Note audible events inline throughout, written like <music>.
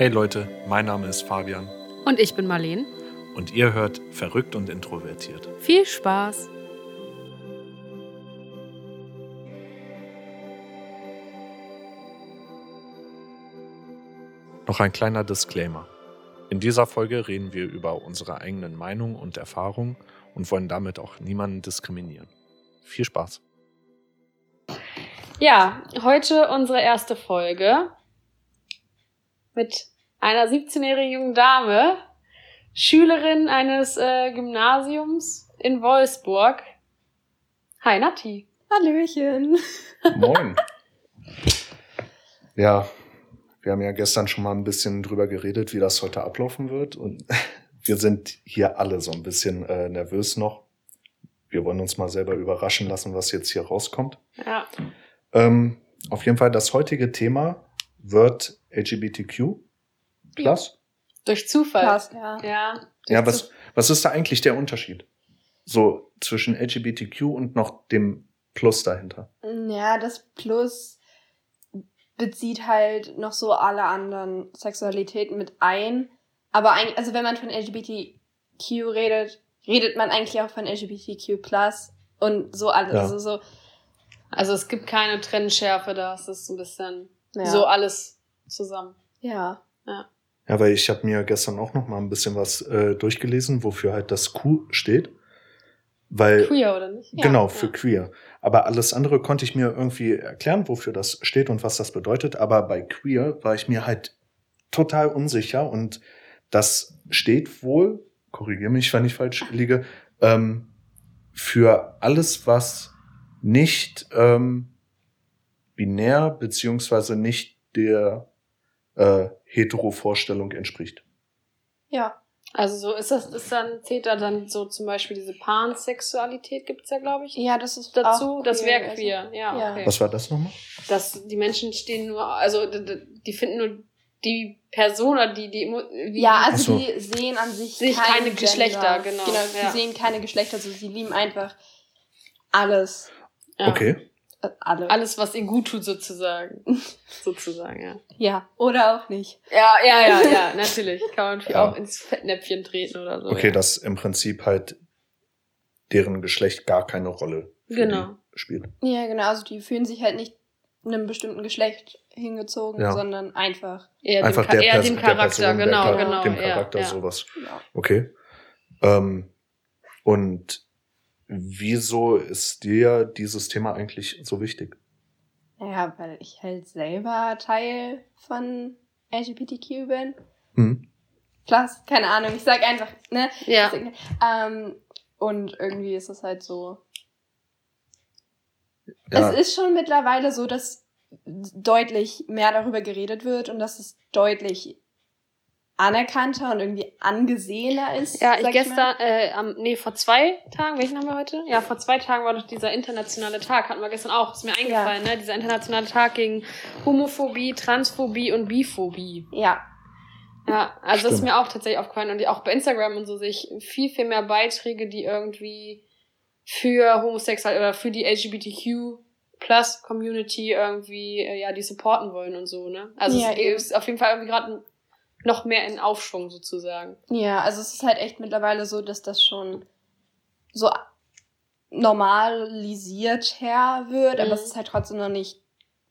Hey Leute, mein Name ist Fabian Und ich bin Marleen. und ihr hört Verrückt und Introvertiert. Viel Spaß! Noch ein kleiner Disclaimer. In dieser Folge reden wir über unsere eigenen Meinungen und Erfahrungen und wollen damit auch niemanden diskriminieren. Viel Spaß. Ja, heute unsere erste Folge mit einer 17-jährigen jungen Dame, Schülerin eines äh, Gymnasiums in Wolfsburg. Hi Nati. Hallöchen. Moin. <laughs> ja, wir haben ja gestern schon mal ein bisschen drüber geredet, wie das heute ablaufen wird. Und <laughs> wir sind hier alle so ein bisschen äh, nervös noch. Wir wollen uns mal selber überraschen lassen, was jetzt hier rauskommt. Ja. Ähm, auf jeden Fall, das heutige Thema wird LGBTQ. Plus. Durch Zufall. Passt, ja. Ja. durch Ja, was, Zuf- was ist da eigentlich der Unterschied? So zwischen LGBTQ und noch dem Plus dahinter. Ja, das Plus bezieht halt noch so alle anderen Sexualitäten mit ein. Aber eigentlich, also wenn man von LGBTQ redet, redet man eigentlich auch von LGBTQ und so alles. Ja. Also so, Also es gibt keine Trennschärfe da. Es ist ein bisschen ja. so alles zusammen. ja. Ja, weil ich habe mir gestern auch noch mal ein bisschen was äh, durchgelesen, wofür halt das Q steht. Weil Queer, oder nicht? Ja, genau für ja. queer. Aber alles andere konnte ich mir irgendwie erklären, wofür das steht und was das bedeutet. Aber bei queer war ich mir halt total unsicher und das steht wohl, korrigiere mich, wenn ich falsch liege, ähm, für alles, was nicht ähm, binär beziehungsweise nicht der äh, Hetero-Vorstellung entspricht. Ja. Also so ist das, ist dann, zählt da dann so zum Beispiel diese Pansexualität gibt's ja, glaube ich, Ja, das ist dazu. auch das wäre also- queer, ja, Ja. okay. Was war das nochmal? Dass die Menschen stehen nur, also die finden nur die Person oder die, die, wie, Ja, also so. die sehen an sich, Sich kein keine Gender. Geschlechter, genau, Genau, ja. die sehen keine Geschlechter, also sie lieben einfach alles. ja. Okay. Äh, alle. Alles, was ihnen gut tut, sozusagen. <laughs> sozusagen, ja. Ja. Oder auch nicht. Ja, ja, ja, ja, <laughs> natürlich. Kann man natürlich Ja. auch ins Fettnäpfchen treten oder so. Okay, ja. dass im Prinzip halt deren Geschlecht gar keine Rolle für Genau. die spielt. Ja, genau. Also die fühlen sich halt nicht einem bestimmten Geschlecht hingezogen, Ja. sondern einfach. Eher, Einfach dem, eher dem der Charakter, Person, genau, der, Char- genau. dem Charakter ja. sowas. Ja. Okay. Ähm, und wieso ist dir dieses Thema eigentlich so wichtig? Ja, weil ich halt selber Teil von LGBTQ bin. Hm? Plus, keine Ahnung, ich sag einfach, ne? Ja. Ähm, und irgendwie ist es halt so. Ja, Es ist schon mittlerweile so, dass deutlich mehr darüber geredet wird und dass es deutlich anerkannter und irgendwie angesehener ist. Ja, ich gestern, äh, am, nee, vor zwei Tagen, welchen haben wir heute? Ja, vor zwei Tagen war doch dieser internationale Tag, hatten wir gestern auch, ist mir eingefallen, ne? Dieser internationale Tag gegen Homophobie, Transphobie und Biphobie. Ja, Ja, also das ist mir auch tatsächlich aufgefallen und auch bei Instagram und so sehe ich viel, viel mehr Beiträge, die irgendwie für Homosexual oder für die LGBTQ Plus Community irgendwie, äh, ja, die supporten wollen und so, ne? Also Ja, es eben. ist auf jeden Fall irgendwie gerade noch mehr in Aufschwung sozusagen. ja, also es ist halt echt mittlerweile so, dass das schon so normalisiert her wird, Mhm. aber es ist halt trotzdem noch nicht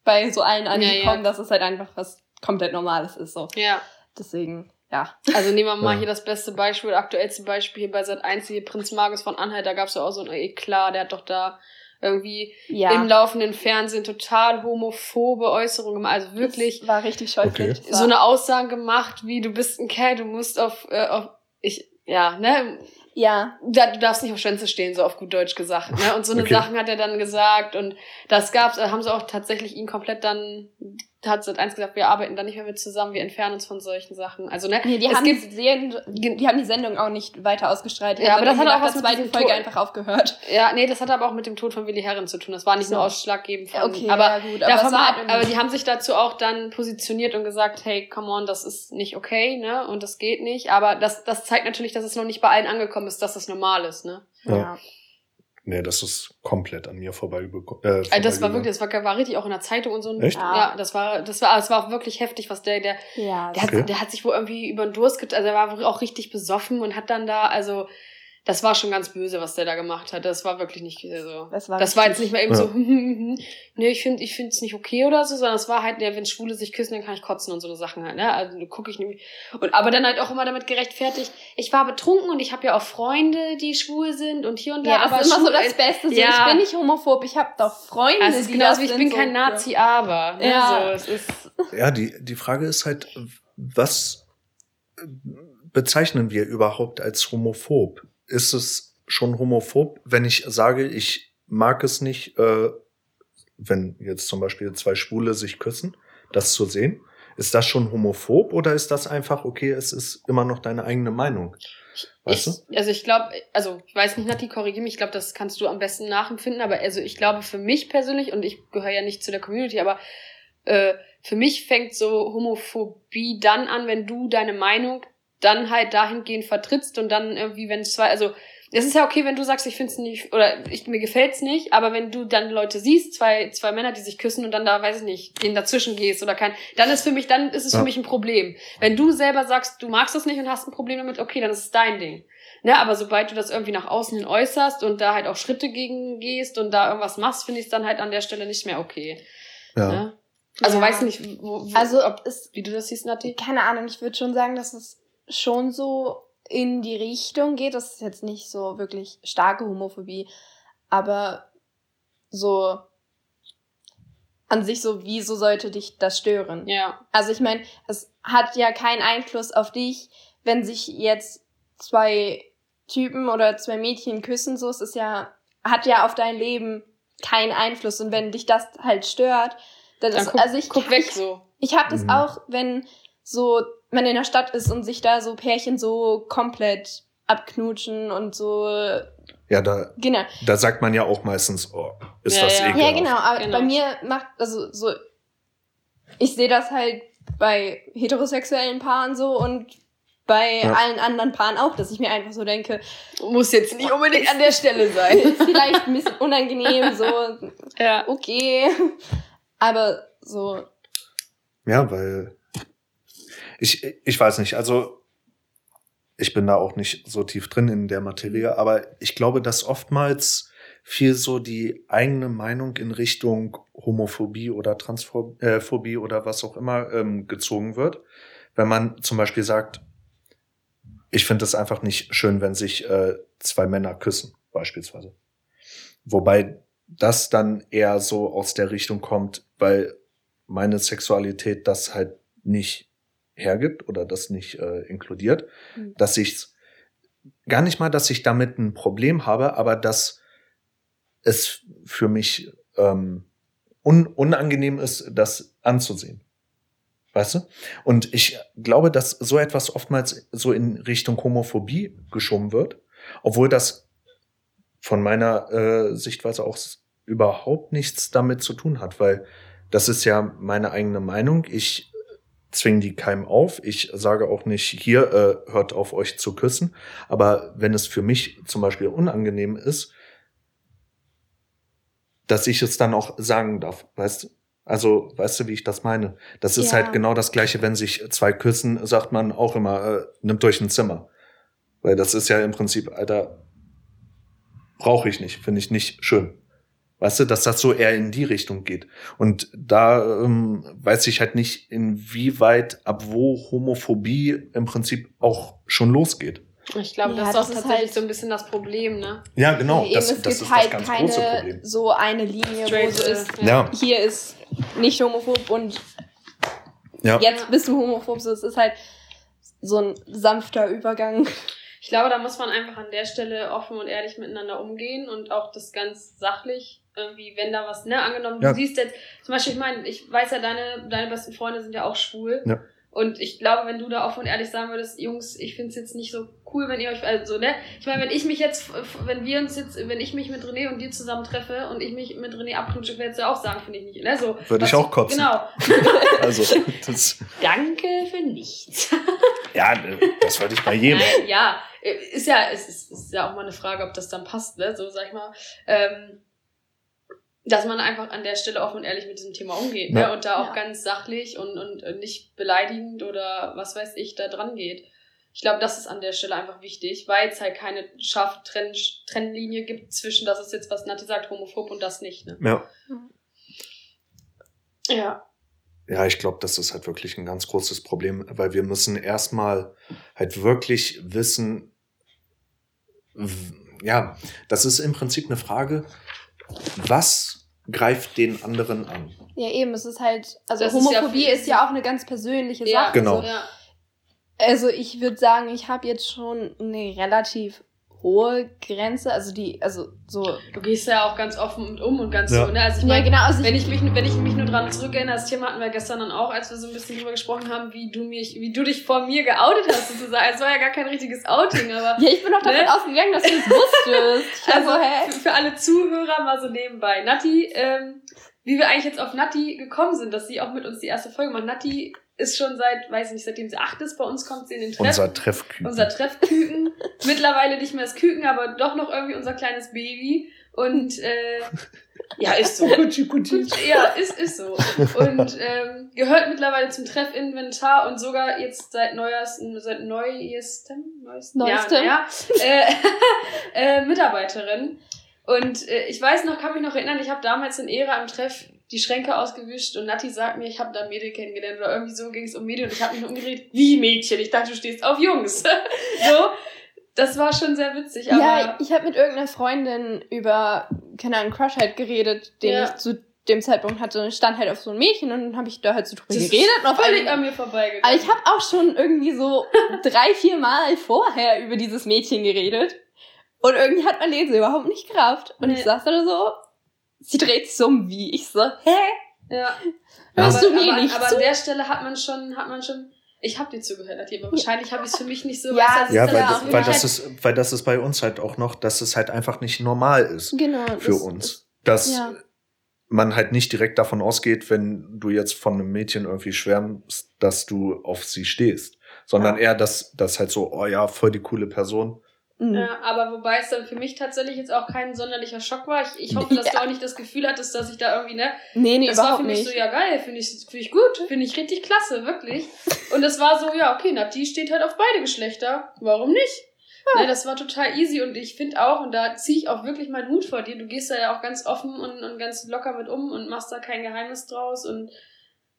bei so allen ja. angekommen, dass es halt einfach was komplett Normales ist. So. Ja. Deswegen, ja. Also nehmen wir mal Ja. hier das beste Beispiel, aktuellste Beispiel hier bei Sat 1, hier Prinz Magus von Anhalt, da gab's ja auch so ein Eklat, der hat doch da irgendwie Ja. im laufenden Fernsehen total homophobe Äußerungen gemacht. Also wirklich Das war richtig scheußlich. Okay. So eine Aussage gemacht, wie du bist ein Kerl, du musst auf, äh, auf ich, ja, ne, Ja, da, du darfst nicht auf Schwänze stehen, so auf gut Deutsch gesagt. Ne? Und so eine Okay. Sachen hat er dann gesagt und das gab's, da haben sie auch tatsächlich ihn komplett dann, hat Sat 1 gesagt, wir arbeiten da nicht mehr mit zusammen, wir entfernen uns von solchen Sachen. Also, ne, Nee, die, es haben gibt die, Serien, die haben die Sendung auch nicht weiter ausgestrahlt. Ja, aber das hat auch was der mit zweiten Folge einfach aufgehört. Ja, nee, das hat aber auch mit dem Tod von Willi Herren zu tun. Das war nicht So. nur ausschlaggebend. Von, Okay, aber ja, gut, aber davon ab, halt aber die haben sich dazu auch dann positioniert und gesagt, hey, come on, das ist nicht okay, ne? Und das geht nicht. Aber das, das zeigt natürlich, dass es noch nicht bei allen angekommen ist, dass das normal ist, ne? Ja. Nee, das ist komplett an mir vorbeigekommen. Äh, Also das war wirklich, das war, war richtig auch in der Zeitung und so. Echt? Ja, das war, das war, das war auch wirklich heftig, was der, der, Ja, der, hat, Okay. der hat sich wohl irgendwie über den Durst also er war auch richtig besoffen und hat dann da, also das war schon ganz böse, was der da gemacht hat. Das war wirklich nicht so. das war, Das war jetzt nicht mal eben Ja. so, <laughs> nee, ich finde ich finde es nicht okay oder so, sondern es war halt, ja, wenn Schwule sich küssen, dann kann ich kotzen und so eine Sachen halt, ne? Also gucke ich nämlich. Und aber dann halt auch immer damit gerechtfertigt, ich war betrunken und ich habe ja auch Freunde, die schwul sind und hier und da. Ja, das aber ist immer so das Beste. So, Ja. Ich bin nicht homophob, ich habe doch Freunde, Also es ist die genauso das wie ich sind, bin so. kein Nazi, aber. Ne? Ja. So, es ist, Ja, die, die Frage ist halt, was bezeichnen wir überhaupt als homophob? Ist es schon homophob, wenn ich sage, ich mag es nicht, äh, wenn jetzt zum Beispiel zwei Schwule sich küssen, das zu sehen? Ist das schon homophob oder ist das einfach, okay, es ist immer noch deine eigene Meinung? Weißt du? ich, also ich glaube, also ich weiß nicht, Nati, korrigiere mich, ich glaube, das kannst du am besten nachempfinden, aber also ich glaube für mich persönlich, und ich gehöre ja nicht zu der Community, aber äh, für mich fängt so Homophobie dann an, wenn du deine Meinung dann halt dahingehend vertrittst und dann irgendwie, wenn zwei, also es ist ja okay, wenn du sagst, ich finde es nicht, oder ich, mir gefällt's nicht, aber wenn du dann Leute siehst, zwei, zwei Männer, die sich küssen und dann da, weiß ich nicht, denen dazwischen gehst oder kein, dann ist für mich, dann ist es Ja. für mich ein Problem. Wenn du selber sagst, du magst das nicht und hast ein Problem damit, okay, dann ist es dein Ding. Ne, aber sobald du das irgendwie nach außen hin äußerst und da halt auch Schritte gegen gehst und da irgendwas machst, finde ich es dann halt an der Stelle nicht mehr okay. Ja. Ne? Also Ja. weiß nicht, wo, wo, Also ob, es, wie du das siehst, Nati. keine Ahnung, ich würde schon sagen, dass es schon so in die Richtung geht. Das ist jetzt nicht so wirklich starke Homophobie, aber so an sich so, wieso sollte dich das stören? Ja. Also ich meine, es hat ja keinen Einfluss auf dich, wenn sich jetzt zwei Typen oder zwei Mädchen küssen, so es ist ja, hat ja auf dein Leben keinen Einfluss. Und wenn dich das halt stört, dann, Dann ist, guck, also ich, guck weg ich, so. ich habe das Mhm. auch, wenn so man in der Stadt ist und sich da so Pärchen so komplett abknutschen und so, Ja, da, genau. da sagt man ja auch meistens, oh, ist Ja, das ja. ekelhaft. Ja, genau, aber Genau. bei mir macht, also so, ich sehe das halt bei heterosexuellen Paaren so und bei Ja. allen anderen Paaren auch, dass ich mir einfach so denke, Muss jetzt nicht unbedingt an der Stelle sein. <laughs> ist vielleicht ein bisschen unangenehm, so, ja. okay, aber so, Ja, weil ich, ich weiß nicht, also ich bin da auch nicht so tief drin in der Materie, aber ich glaube, dass oftmals viel so die eigene Meinung in Richtung Homophobie oder Transphobie oder was auch immer ähm, gezogen wird. Wenn man zum Beispiel sagt, ich finde es einfach nicht schön, wenn sich äh, zwei Männer küssen, beispielsweise. Wobei das dann eher so aus der Richtung kommt, weil meine Sexualität das halt nicht hergibt oder das nicht äh, inkludiert, Mhm. dass ich gar nicht mal, dass ich damit ein Problem habe, aber dass es für mich ähm, un unangenehm ist, das anzusehen. Weißt du? Und ich glaube, dass so etwas oftmals so in Richtung Homophobie geschoben wird, obwohl das von meiner äh, Sichtweise auch überhaupt nichts damit zu tun hat, weil das ist ja meine eigene Meinung. Ich zwinge die keinem auf. Ich sage auch nicht, hier äh, hört auf euch zu küssen. Aber wenn es für mich zum Beispiel unangenehm ist, dass ich es dann auch sagen darf, weißt du? Also, weißt du, wie ich das meine? Das ist Ja. halt genau das Gleiche, wenn sich zwei küssen, sagt man auch immer, äh, nimmt euch ein Zimmer. Weil das ist ja im Prinzip, Alter, brauche ich nicht, finde ich nicht schön. Weißt du, dass das so eher in die Richtung geht. Und da ähm, weiß ich halt nicht, inwieweit, ab wo Homophobie im Prinzip auch schon losgeht. Ich glaube, Ja, das ist das ist tatsächlich halt- so ein bisschen das Problem, ne? Ja, genau. eben, das es das gibt ist halt das ganz keine große Problem. so eine Linie, wo Straight, so ist, Ja. hier ist nicht homophob und Ja. jetzt bist du homophob, so es ist halt so ein sanfter Übergang. Ich glaube, da muss man einfach an der Stelle offen und ehrlich miteinander umgehen und auch das ganz sachlich irgendwie, wenn da was, ne, angenommen, Ja. du siehst jetzt, zum Beispiel, ich meine, ich weiß ja, deine, deine besten Freunde sind ja auch schwul. Ja. Und ich glaube, wenn du da offen und ehrlich sagen würdest, Jungs, ich finde es jetzt nicht so cool, wenn ihr euch, also, ne, ich meine, wenn ich mich jetzt, wenn wir uns jetzt, wenn ich mich mit René und dir zusammen treffe und ich mich mit René abknutsche, würdest du auch sagen, finde ich nicht, ne, so. Würde ich auch kotzen. Genau. <laughs> Also, <laughs> das, Danke für nichts. ja, das würde ich bei jedem. Ja, ist ja, es ist, ist ja auch mal eine Frage, ob das dann passt, ne? So sag ich mal. Ähm, dass man einfach an der Stelle offen und ehrlich mit diesem Thema umgeht, ne? Ja. Und da auch Ja. ganz sachlich und, und äh, nicht beleidigend oder was weiß ich da dran geht. Ich glaube, das ist an der Stelle einfach wichtig, weil es halt keine scharfe Trenn Trennlinie gibt zwischen, das ist jetzt, was Nati sagt, homophob und das nicht, ne? Ja. Ja. Ja, ich glaube, das ist halt wirklich ein ganz großes Problem, weil wir müssen erstmal halt wirklich wissen, ja, das ist im Prinzip eine Frage, was greift den anderen an? Ja, eben, es ist halt, also Das ist ja Homophobie ist ja auch eine ganz persönliche Ja, Sache. Genau. So. Ja. Also ich würde sagen, ich habe jetzt schon eine relativ hohe Grenze, also die, also so. Du gehst ja auch ganz offen mit um und ganz Ja. so, ne? Also ich Ja, meine, genau, also wenn ich, ich mich, wenn ich mich nur dran zurückerinnere, das Thema hatten wir gestern dann auch, als wir so ein bisschen drüber gesprochen haben, wie du mich, wie du dich vor mir geoutet hast, sozusagen. Es war ja gar kein richtiges Outing, aber ja, ich bin auch davon Ne? ausgegangen, dass du es wusstest. Ich <laughs> also also, hä? für, für alle Zuhörer mal so nebenbei. Nati, ähm, wie wir eigentlich jetzt auf Nati gekommen sind, dass sie auch mit uns die erste Folge macht. Nati ist schon seit, weiß ich nicht, seitdem sie acht ist, bei uns kommt sie in den Treff. Unser Treffküken. unser Treffküken. <laughs> Mittlerweile nicht mehr das Küken, aber doch noch irgendwie unser kleines Baby. Und äh, <laughs> ja, ist so. <laughs> Kutschi, kutschi. Ja, ist, ist so. Und ähm, gehört mittlerweile zum Treffinventar und sogar jetzt seit neuesten, seit neuestem, neuestem, Neuestem. Ja, ja, äh, äh, Mitarbeiterin. Und äh, ich weiß noch, kann mich noch erinnern, ich habe damals in Ära im Treff die Schränke ausgewischt und Nati sagt mir, ich habe da ein Mädel kennengelernt oder irgendwie so ging es um Mädel und ich habe mich umgedreht, wie Mädchen? Ich dachte, du stehst auf Jungs. <laughs> so, das war schon sehr witzig, aber Ja, ich habe mit irgendeiner Freundin über, keine Ahnung, Crush halt geredet, den Ja. ich zu dem Zeitpunkt hatte. Und ich stand halt auf so ein Mädchen und dann habe ich da halt so drüber das ist geredet. Auf völlig an mir vorbeigegangen. Aber ich habe auch schon irgendwie so <laughs> drei, vier Mal vorher über dieses Mädchen geredet. Und irgendwie hat mein Leben überhaupt nicht gerafft. Und Nee. ich saß da so, sie dreht sich um wie. Ich so, hä? Ja. Hörst aber, du mir aber, nicht aber zu? an der Stelle hat man schon, hat man schon. Ich habe dir zugehört, aber wahrscheinlich habe ich es für mich nicht so. Ja, weißt Ja, weil, dann ja das, weil, das ist, weil das ist bei uns halt auch noch, dass es halt einfach nicht normal ist Genau. für das- uns. Dass ja. man halt nicht direkt davon ausgeht, wenn du jetzt von einem Mädchen irgendwie schwärmst, dass du auf sie stehst. Sondern eher, dass das halt so, oh ja, voll die coole Person. Mhm. Ja, aber wobei es dann für mich tatsächlich jetzt auch kein sonderlicher Schock war. Ich, ich hoffe, dass du Ja. auch nicht das Gefühl hattest, dass ich da irgendwie, ne? Nee, nee, Das war überhaupt für mich nicht. so, ja geil, finde ich, finde ich gut, finde ich richtig klasse, wirklich. Und das war so, ja, okay, Nati steht halt auf beide Geschlechter. Warum nicht? Ne, das war total easy und ich finde auch, und da ziehe ich auch wirklich meinen Hut vor dir, du gehst da ja auch ganz offen und, und ganz locker mit um und machst da kein Geheimnis draus und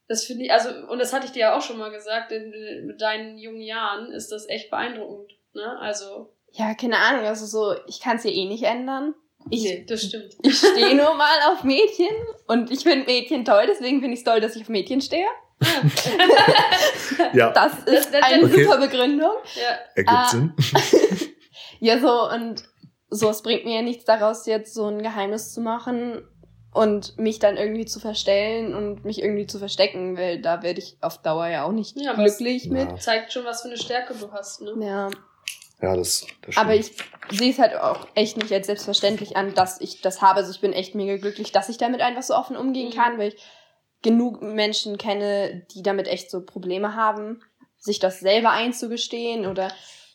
das finde ich, also, und das hatte ich dir ja auch schon mal gesagt, in, mit deinen jungen Jahren ist das echt beeindruckend, ne, also, Ja, keine Ahnung. Also so, ich kann es ja eh nicht ändern. Ich, nee, das stimmt. <laughs> ich stehe nur mal auf Mädchen und ich finde Mädchen toll, deswegen finde ich es toll, dass ich auf Mädchen stehe. Ja, <laughs> Das ist Das- das- eine Okay. super Begründung. Ja, ergibt Ah. Sinn. <laughs> Ja, so, und so, es bringt mir ja nichts daraus, jetzt so ein Geheimnis zu machen und mich dann irgendwie zu verstellen und mich irgendwie zu verstecken, weil da werde ich auf Dauer ja auch nicht Ja, glücklich mit. Ja. zeigt schon, was für eine Stärke du hast, ne? Ja, Ja, das, das aber stimmt. ich sehe es halt auch echt nicht als selbstverständlich an, dass ich das habe. Also ich bin echt mega glücklich, dass ich damit einfach so offen umgehen Mhm. kann, weil ich genug Menschen kenne, die damit echt so Probleme haben, sich das selber einzugestehen oder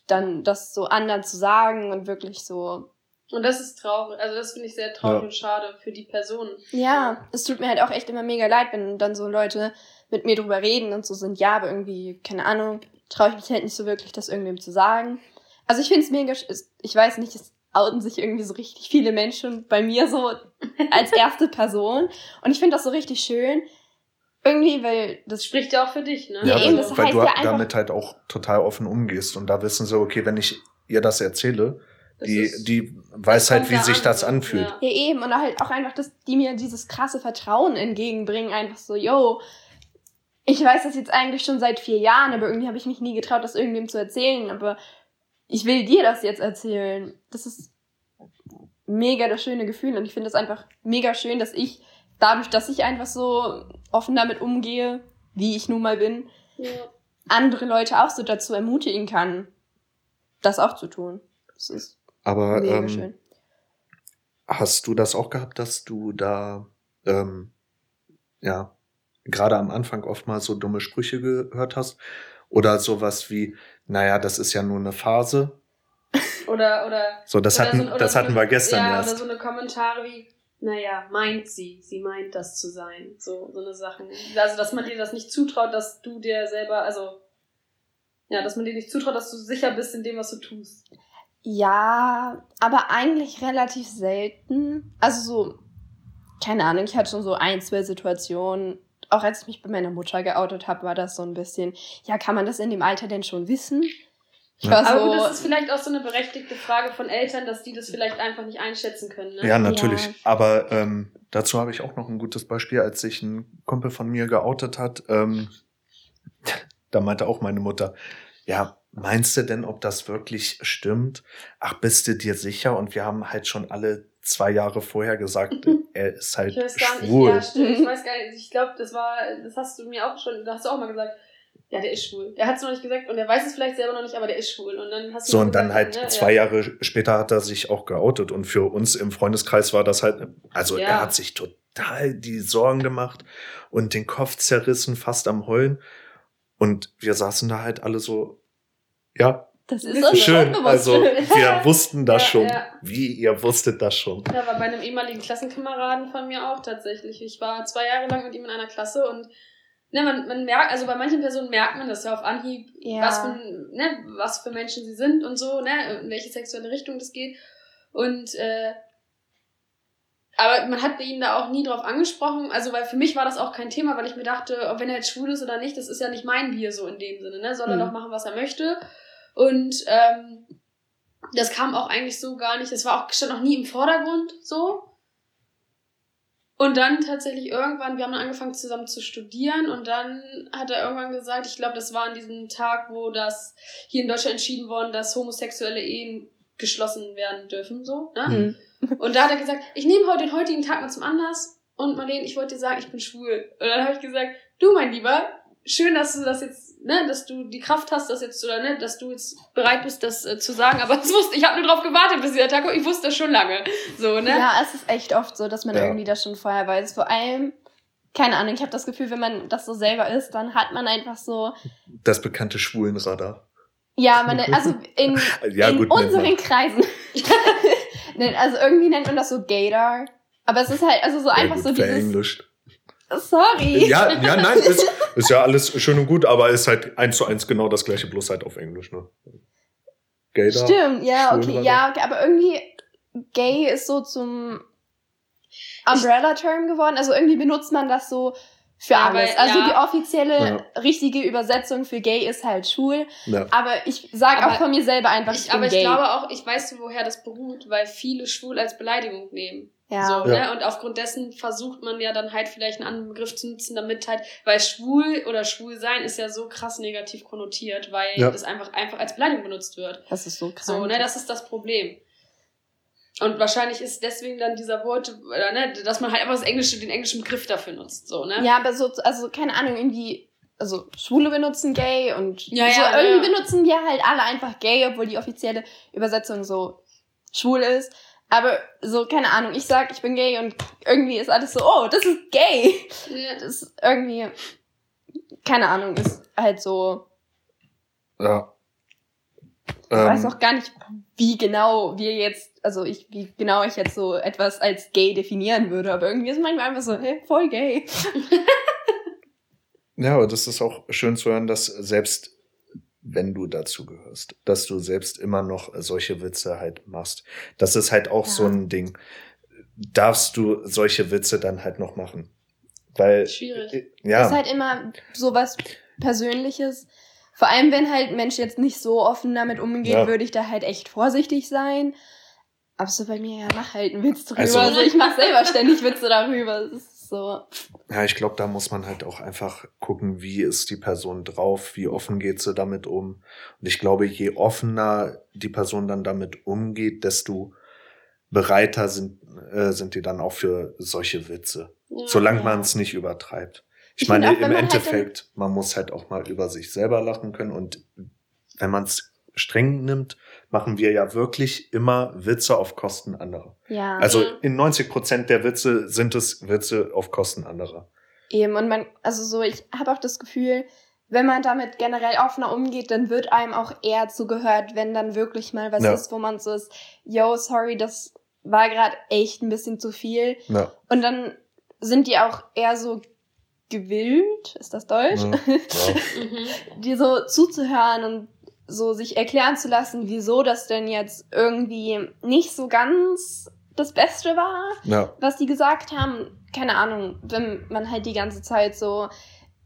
dann das so anderen zu sagen und wirklich so Und das ist traurig. Also das finde ich sehr traurig Ja. und schade für die Person. Ja, es tut mir halt auch echt immer mega leid, wenn dann so Leute mit mir drüber reden und so sind, ja, aber irgendwie, keine Ahnung, traue ich mich halt nicht so wirklich, das irgendwem zu sagen. Also ich finde es mega, ich weiß nicht, es outen sich irgendwie so richtig viele Menschen bei mir so als erste Person. Und ich finde das so richtig schön. Irgendwie, weil Das spricht ja auch für dich, ne? Ja, Ja, eben, weil, das weil heißt du ja einfach- damit halt auch total offen umgehst und da wissen sie, okay, wenn ich ihr das erzähle, Das die, ist- die weiß halt, wie da sich an, das so. anfühlt. Ja. Ja, eben. Und halt auch einfach, dass die mir dieses krasse Vertrauen entgegenbringen. Einfach so, yo, ich weiß das jetzt eigentlich schon seit vier Jahren, aber irgendwie habe ich mich nie getraut, das irgendwem zu erzählen. Aber ich will dir das jetzt erzählen. Das ist mega das schöne Gefühl. Und ich finde es einfach mega schön, dass ich, dadurch, dass ich einfach so offen damit umgehe, wie ich nun mal bin, Ja. andere Leute auch so dazu ermutigen kann, das auch zu tun. Das ist Aber mega ähm, schön. hast du das auch gehabt, dass du da, ähm, ja, gerade am Anfang oft mal so dumme Sprüche gehört hast? Oder sowas wie, naja, das ist ja nur eine Phase. Oder, oder. So, das oder hatten, so- oder das so hatten eine- wir gestern ja, erst. Oder so eine Kommentare wie, naja, meint sie, sie meint das zu sein. So, so eine Sachen. Also, dass man dir das nicht zutraut, dass du dir selber, also, ja, dass man dir nicht zutraut, dass du sicher bist in dem, was du tust. Ja, aber eigentlich relativ selten. Also so, keine Ahnung, ich hatte schon so ein, zwei Situationen. Auch als ich mich bei meiner Mutter geoutet habe, war das so ein bisschen, ja, kann man das in dem Alter denn schon wissen? Ich war Aber so, gut, das ist vielleicht auch so eine berechtigte Frage von Eltern, dass die das vielleicht einfach nicht einschätzen können. Ne? Ja, natürlich. Ja. Aber ähm, dazu habe ich auch noch ein gutes Beispiel, als sich ein Kumpel von mir geoutet hat. Ähm, <laughs> da meinte auch meine Mutter, ja, meinst du denn, ob das wirklich stimmt? Ach, bist du dir sicher? Und wir haben halt schon alle zwei Jahre vorher gesagt, <laughs> er ist halt Ich weiß gar nicht, ja, stimmt, ich weiß gar nicht, ich glaube, das war, das hast du mir auch schon, da hast du auch mal gesagt, ja, der ist schwul. Der hat es noch nicht gesagt und der weiß es vielleicht selber noch nicht, aber der ist schwul. Und dann hast du So, und dann gesagt, halt ne, zwei ja. Jahre später hat er sich auch geoutet. Und für uns im Freundeskreis war das halt, also Ja. er hat sich total die Sorgen gemacht und den Kopf zerrissen, fast am Heulen. Und wir saßen da halt alle so, ja, das ist uns schön. Also wir wussten das <laughs> Ja, schon. ja. Wie, ihr wusstet das schon. Ja, war bei einem ehemaligen Klassenkameraden von mir auch tatsächlich. Ich war zwei Jahre lang mit ihm in einer Klasse und ne, man, man merkt, also bei manchen Personen merkt man das ja auf Anhieb, Ja. was, für, ne, was für Menschen sie sind und so, ne, in welche sexuelle Richtung das geht. Und äh, aber man hat ihn da auch nie drauf angesprochen, also weil für mich war das auch kein Thema, weil ich mir dachte, ob wenn er jetzt schwul ist oder nicht, das ist ja nicht mein Bier so in dem Sinne, ne? Soll er Mhm. doch machen, was er möchte. Und ähm, das kam auch eigentlich so gar nicht, das war auch, stand auch nie im Vordergrund so. Und dann tatsächlich irgendwann, wir haben dann angefangen zusammen zu studieren und dann hat er irgendwann gesagt, ich glaube, das war an diesem Tag, wo das hier in Deutschland entschieden worden, dass homosexuelle Ehen geschlossen werden dürfen, so, ne? Mhm. Und da hat er gesagt, ich nehme heute den heutigen Tag mal zum Anlass und Marlene, ich wollte dir sagen, ich bin schwul. Und dann habe ich gesagt, du mein Lieber, schön, dass du das jetzt, ne, dass du die Kraft hast, das jetzt, oder ne, dass du jetzt bereit bist, das äh, zu sagen. Aber <laughs> das wusste, ich habe nur drauf gewartet, bis dieser Tag kommt. Ich wusste das schon lange. So, ne? Ja, es ist echt oft so, dass man Ja. irgendwie das schon vorher weiß. Vor allem, keine Ahnung, ich habe das Gefühl, wenn man das so selber ist, dann hat man einfach so, Das bekannte Schwulenradar. ja, man, also in, <laughs> Ja, in gut, unseren man. Kreisen. <laughs> Nein, also irgendwie nennt man das so Gaydar. Aber es ist halt, also so Ja, einfach gut, so dieses. verenglischt. Sorry. Ja, ja, nein, ist, ist ja alles schön und gut, aber ist halt eins zu eins genau das gleiche, bloß halt auf Englisch, ne? Gaydar. Stimmt, ja, okay, ja, okay, aber irgendwie gay ist so zum Umbrella-Term geworden. Also irgendwie benutzt man das so für Ja, alles. also ja. die offizielle richtige Übersetzung für gay ist halt schwul. Ja. Aber ich sag Aber auch von mir selber einfach, ich, Ich, bin aber ich gay. glaube auch, ich weiß, woher das beruht, weil viele schwul als Beleidigung nehmen. Ja. So, Ja. ne? Und aufgrund dessen versucht man ja dann halt vielleicht einen anderen Begriff zu nutzen, damit halt, weil schwul oder schwul sein ist ja so krass negativ konnotiert, weil Ja. das einfach, einfach als Beleidigung benutzt wird. Das ist so krass. So, ne, das ist das Problem. Und wahrscheinlich ist deswegen dann dieser Wort, oder, ne, dass man halt einfach das Englische, den englischen Begriff dafür nutzt, so, ne? Ja, aber so, also keine Ahnung, irgendwie, also Schwule benutzen gay und Ja, so ja, irgendwie ja. benutzen wir halt alle einfach gay, obwohl die offizielle Übersetzung so schwul ist. Aber so, keine Ahnung, ich sag, ich bin gay und irgendwie ist alles so, oh, das ist gay. Ja. Das ist irgendwie, keine Ahnung, ist halt so, Ja. ich weiß Ähm, auch gar nicht, wie genau wir jetzt, also ich, wie genau ich jetzt so etwas als gay definieren würde, aber irgendwie ist manchmal einfach so, hey, voll gay. <laughs> Ja, aber das ist auch schön zu hören, dass selbst wenn du dazu gehörst, dass du selbst immer noch solche Witze halt machst. Das ist halt auch Ja. so ein Ding. Darfst du solche Witze dann halt noch machen? Weil Schwierig. äh, ja, ist halt immer sowas Persönliches. Vor allem, wenn halt Mensch jetzt nicht so offen damit umgeht, Ja. würde ich da halt echt vorsichtig sein. Aber so bei mir, ja, mach halt einen Witz drüber. Also- Also, ich mach selber ständig Witze darüber. Das ist so. ja, ich glaube, da muss man halt auch einfach gucken, wie ist die Person drauf, wie offen geht sie damit um. Und ich glaube, je offener die Person dann damit umgeht, desto bereiter sind, äh, sind die dann auch für solche Witze. Ja. Solange Ja. man es nicht übertreibt. Ich, Ich meine, auch, im man halt Endeffekt, man muss halt auch mal über sich selber lachen können. Und wenn man es streng nimmt, machen wir ja wirklich immer Witze auf Kosten anderer. Ja. Also Mhm. in 90 Prozent der Witze sind es Witze auf Kosten anderer. Eben, und man, also so, ich habe auch das Gefühl, wenn man damit generell offener umgeht, dann wird einem auch eher zugehört, wenn dann wirklich mal was Ja. ist, wo man so ist, yo, sorry, das war gerade echt ein bisschen zu viel. Ja. Und dann sind die auch eher so gewillt, ist das Deutsch? <laughs> Ja. Ja. Mhm. dir so zuzuhören und so sich erklären zu lassen, wieso das denn jetzt irgendwie nicht so ganz das Beste war, ja. was die gesagt haben. Keine Ahnung, wenn man halt die ganze Zeit so,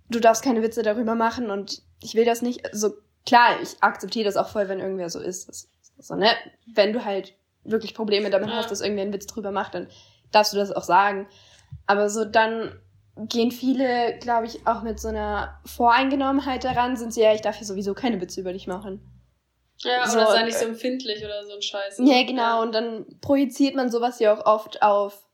du darfst keine Witze darüber machen und ich will das nicht. So klar, ich akzeptiere das auch voll, wenn irgendwer so ist. Das, so, ne? Wenn du halt wirklich Probleme damit Ja. hast, dass irgendwer einen Witz drüber macht, dann darfst du das auch sagen. Aber so dann gehen viele, glaube ich, auch mit so einer Voreingenommenheit daran, sind sie ja, ich darf hier sowieso keine Witze über dich machen. Ja, So, oder sei nicht so äh, empfindlich oder so ein Scheiß. Ja, genau. Und dann projiziert man sowas ja auch oft auf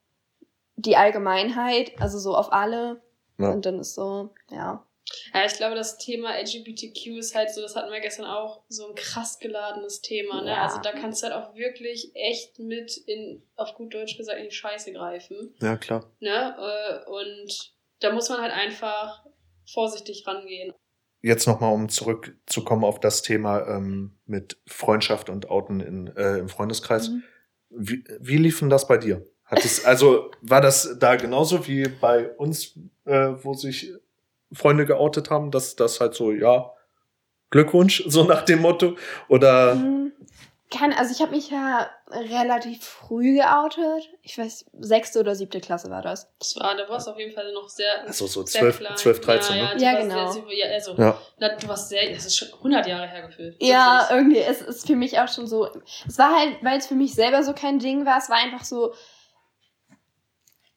die Allgemeinheit, also so auf alle. Ja. Und dann ist so, ja. Ja, ich glaube, das Thema LGBTQ ist halt so, das hatten wir gestern auch, so ein krass geladenes Thema, ne? Ja. Also da kannst du halt auch wirklich echt mit in, auf gut Deutsch gesagt, in die Scheiße greifen, ja, klar. ne? Äh, Und da muss man halt einfach vorsichtig rangehen. Jetzt nochmal, um zurückzukommen auf das Thema ähm, mit Freundschaft und Outen in, äh, im Freundeskreis. Mhm. Wie, wie lief denn das bei dir? Hat es, also war das da genauso wie bei uns, äh, wo sich Freunde geoutet haben, dass das halt so, ja, Glückwunsch, <laughs> so nach dem Motto? Oder Mhm. Kann, also ich habe mich ja relativ früh geoutet. Ich weiß, sechste oder siebte Klasse war das. Das war, da warst du auf jeden Fall noch sehr, also so sehr 12, klein. 12 13, ja, ne? Ja, Ja, warst genau. Sehr, ja, also, Ja. na, du warst sehr, das ist schon 100 Jahre her gefühlt. Ja, Wirklich. irgendwie, es ist für mich auch schon so. Es war halt, weil es für mich selber so kein Ding war, es war einfach so.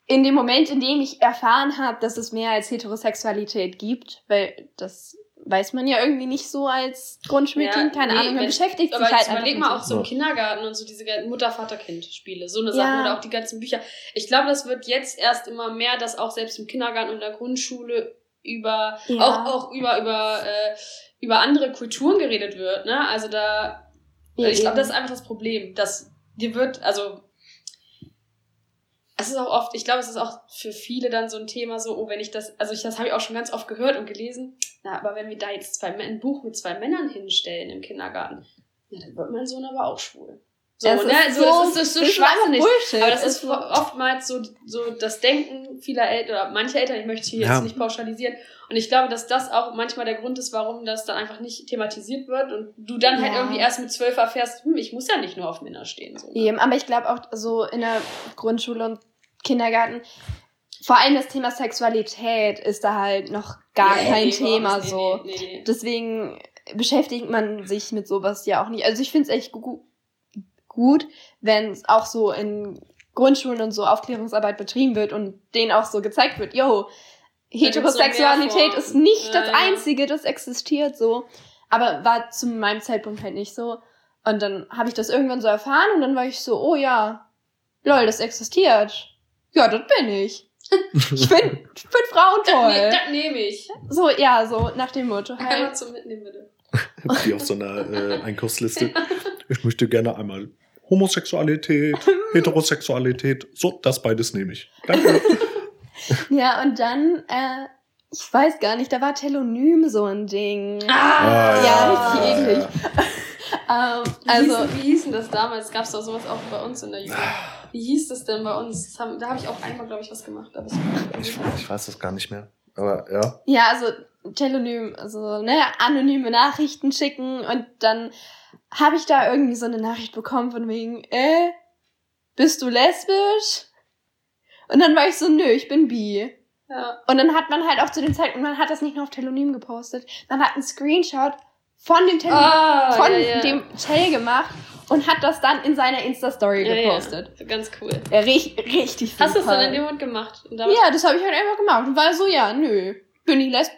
In dem Moment, in dem ich erfahren habe, dass es mehr als Heterosexualität gibt, weil das weiß man ja irgendwie nicht so als Grundschulkind, keine nee, Ahnung, man beschäftigt sich halt jetzt überleg einfach mal auch so im Ja. Kindergarten und so diese Mutter-Vater-Kind-Spiele, so eine Ja. Sache oder auch die ganzen Bücher. Ich glaube, das wird jetzt erst immer mehr, dass auch selbst im Kindergarten und in der Grundschule über Ja. auch auch über über äh, über andere Kulturen geredet wird, ne? Also da Ja, ich glaube, das ist einfach das Problem, dass dir wird also es ist auch oft, ich glaube, es ist auch für viele dann so ein Thema so, oh, wenn ich das, also ich, das habe ich auch schon ganz oft gehört und gelesen, na, aber wenn wir da jetzt zwei, ein Buch mit zwei Männern hinstellen im Kindergarten, ja, dann wird mein Sohn aber auch schwul. So, Es ne? ist so, das ist, das ist so das einfach schwachsinnig. Aber das Es ist oftmals so, so das Denken vieler Eltern oder mancher Eltern, ich möchte hier Ja. jetzt nicht pauschalisieren. Und ich glaube, dass das auch manchmal der Grund ist, warum das dann einfach nicht thematisiert wird und du dann halt Ja. irgendwie erst mit zwölf erfährst, hm, ich muss ja nicht nur auf Männer stehen. So, ne? Eben, aber ich glaube auch so in der Grundschule und Kindergarten, vor allem das Thema Sexualität ist da halt noch gar Nee, kein nee, Thema so. Nee, nee. Deswegen beschäftigt man sich mit sowas ja auch nicht. Also ich finde es echt gu gut, wenn es auch so in Grundschulen und so Aufklärungsarbeit betrieben wird und denen auch so gezeigt wird, yo, Heterosexualität ist nicht Ja, das. Einzige, das existiert so. Aber war zu meinem Zeitpunkt halt nicht so. Und dann habe ich das irgendwann so erfahren und dann war ich so, oh ja, lol, das existiert. Ja, das bin ich. Ich bin, ich bin Das, ne, frauentoll. das nehme ich. So, ja, so nach dem Motto Einmal halt. zum Mitnehmen, bitte. wie auf so einer äh, Einkaufsliste. Ich möchte gerne einmal Homosexualität, <laughs> Heterosexualität, so, das beides nehme ich. Danke. <laughs> Ja, und dann, äh, ich weiß gar nicht, da war Telonym so ein Ding. Ah, ja, richtig <laughs> eklig. ähm, Wie, also, wie hieß denn das damals? Gab es doch sowas auch bei uns in der Jugend? Wie hieß das denn bei uns? Haben, da habe ich auch einmal, glaube ich, was gemacht. Aber Ich, ich weiß das gar nicht mehr. Aber ja. ja, also Telonym, also ne, anonyme Nachrichten schicken und dann habe ich da irgendwie so eine Nachricht bekommen von wegen, äh, bist du lesbisch? Und dann war ich so, nö, ich bin bi. ja. Und dann hat man halt auch zu dem Zeitpunkt, man hat das nicht nur auf Telonym gepostet, man hat einen Screenshot von dem Telonym, Ah, von ja, ja. dem Tell gemacht und hat das dann in seiner Insta-Story Ja, gepostet. Ja. Ganz cool. Ja, richtig, richtig Hast du es dann in dem Moment gemacht? Ja, das habe ich halt einfach gemacht und war so, ja, nö, bin ich lesbisch.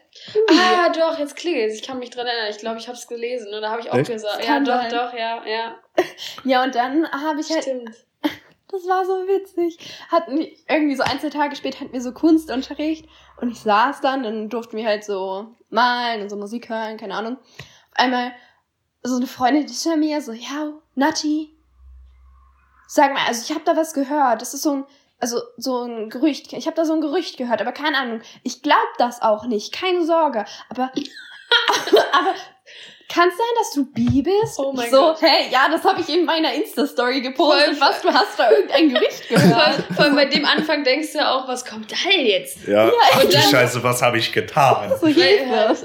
Ah, doch, jetzt klingelt Ich kann mich dran erinnern. Ich glaube, ich habe es gelesen. Und da habe ich auch Echt? gesagt. Das Ja, doch, sein. doch, ja, ja. Ja, und dann habe ich halt, Stimmt. <laughs> das war so witzig, hatten irgendwie so ein, zwei Tage später hatten wir so Kunstunterricht und ich saß dann, dann durften wir halt so malen und so Musik hören, keine Ahnung. Auf einmal so eine Freundin hinter mir so, ja, Nati, sag mal, also ich habe da was gehört, das ist so ein, also so ein Gerücht, ich habe da so ein Gerücht gehört, aber keine Ahnung, ich glaube das auch nicht, keine Sorge, aber <laughs> aber kann es sein, dass du bi bist? Oh mein so, Gott. hey, ja, das habe ich in meiner Insta-Story gepostet. Voll- Was, du hast da irgendein Gerücht Vor gehört? vor allem bei dem Anfang denkst du ja auch, was kommt da denn jetzt? Ja, ach und du dann- Scheiße, was habe ich getan? so.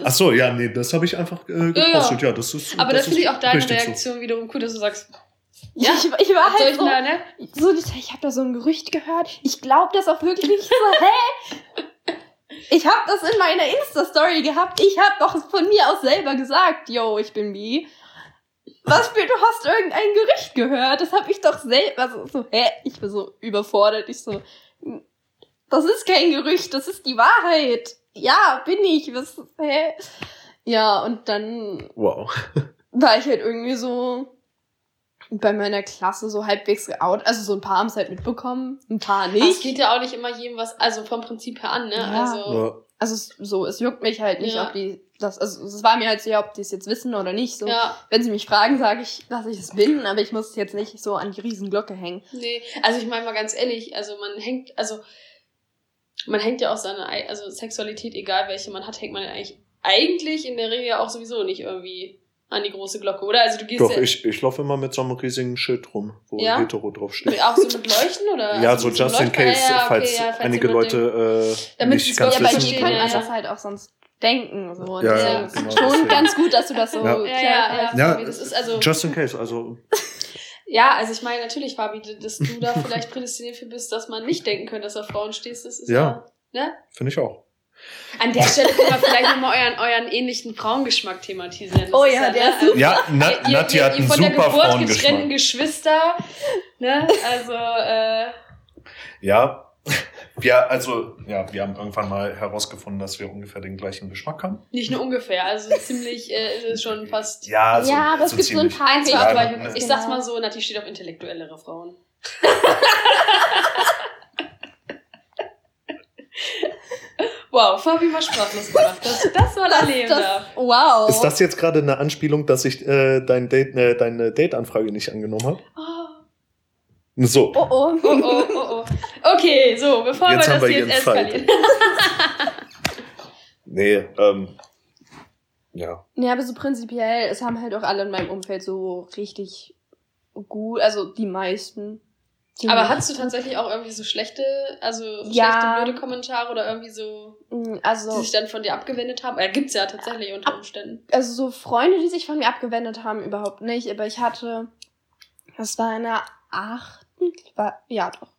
Ach so, ja, nee, das habe ich einfach äh, gepostet. Ja, das ist. Aber da das finde ich ist auch deine richtig so. Reaktion wiederum cool, dass du sagst, Ja, ich, ich war halt ich so, da, ne? so ich habe da so ein Gerücht gehört. Ich glaube das auch wirklich nicht so, hä? Ich habe das in meiner Insta-Story gehabt. Ich habe doch von mir aus selber gesagt, yo, ich bin bi. Was für, du hast irgendein Gerücht gehört. Das habe ich doch selber so, so, hä? Ich bin so überfordert. Ich so, das ist kein Gerücht, das ist die Wahrheit. Ja, bin ich. Was, hä? Ja, und dann Wow. <laughs> war ich halt irgendwie so bei meiner Klasse so halbwegs geout. Also so ein paar haben es halt mitbekommen, ein paar Es nicht. geht ja auch nicht immer jedem was, also vom Prinzip her an, ne? Ja. Also, Ja. Also es, so, es juckt mich halt nicht, Ja. ob die das, also es war mir halt so, ja, ob die es jetzt wissen oder nicht. So, ja, wenn sie mich fragen, sage ich, dass ich es bin, aber ich muss es jetzt nicht so an die Riesenglocke hängen. nee. Also ich meine mal ganz ehrlich, also man hängt, also man hängt ja auch seine, ei- also Sexualität, egal welche man hat, hängt man ja eigentlich, eigentlich in der Regel ja auch sowieso nicht irgendwie an die große Glocke, oder? Also du gehst Doch, ja ich, ich laufe immer mit so einem riesigen Schild rum, wo Ja? hetero draufsteht. auch so mit Leuchten, oder? Ja, Also so just in case, Ja, ja, okay, falls, ja, falls einige Leute äh, Damit nicht es ganz ja, bei dir ja, man ja. das halt auch sonst denken. So. Und Ja, deswegen ja, ist genau, es schon deswegen. ganz gut, dass du das so Ja. Ja, ja, ja. Ja, das ist also, Just in case, also ja, also ich meine natürlich, Fabi, dass du da <laughs> vielleicht prädestiniert für bist, dass man nicht denken könnte, dass auf Frauen stehst, das ist Ja. ja, ne? finde ich auch. An der Stelle können wir vielleicht nochmal euren, euren ähnlichen Frauengeschmack thematisieren. Das Oh ist ja, der ne, ist super. Ja, Na, ihr, Nati ihr, hat ihr einen von der super Geburt getrennten Frauengeschmack. Geschwister, ne? Also, äh, Ja, wir, also, ja, wir haben irgendwann mal herausgefunden, dass wir ungefähr den gleichen Geschmack haben. nicht nur ungefähr, also ziemlich äh, ist es schon fast Ja, so, ja, aber es so gibt so ein paar Ja, Abweichungen. ne. Ich sag's mal so, Nati steht auf intellektuellere Frauen. <laughs> wow, Fabi war sprachlos gemacht. Das, das soll leben das, darf. wow. Ist das jetzt gerade eine Anspielung, dass ich äh, dein Date, äh, deine Date-Anfrage nicht angenommen habe? Oh, So. Oh oh. oh, oh, oh, oh. Okay, so, bevor Jetzt wir das wir jetzt eskalieren. <laughs> Nee, ähm. Ja. Ja, aber so prinzipiell, es haben halt auch alle in meinem Umfeld so richtig gut, also die meisten. Die Aber hattest du tatsächlich auch irgendwie so schlechte, also Ja. schlechte, blöde Kommentare oder irgendwie so, Mm, die Also, sich dann von dir abgewendet haben? Ja, gibt's ja tatsächlich unter Umständen. also so Freunde, die sich von mir abgewendet haben, überhaupt nicht. Aber ich hatte, das war in der achten, war, ja doch.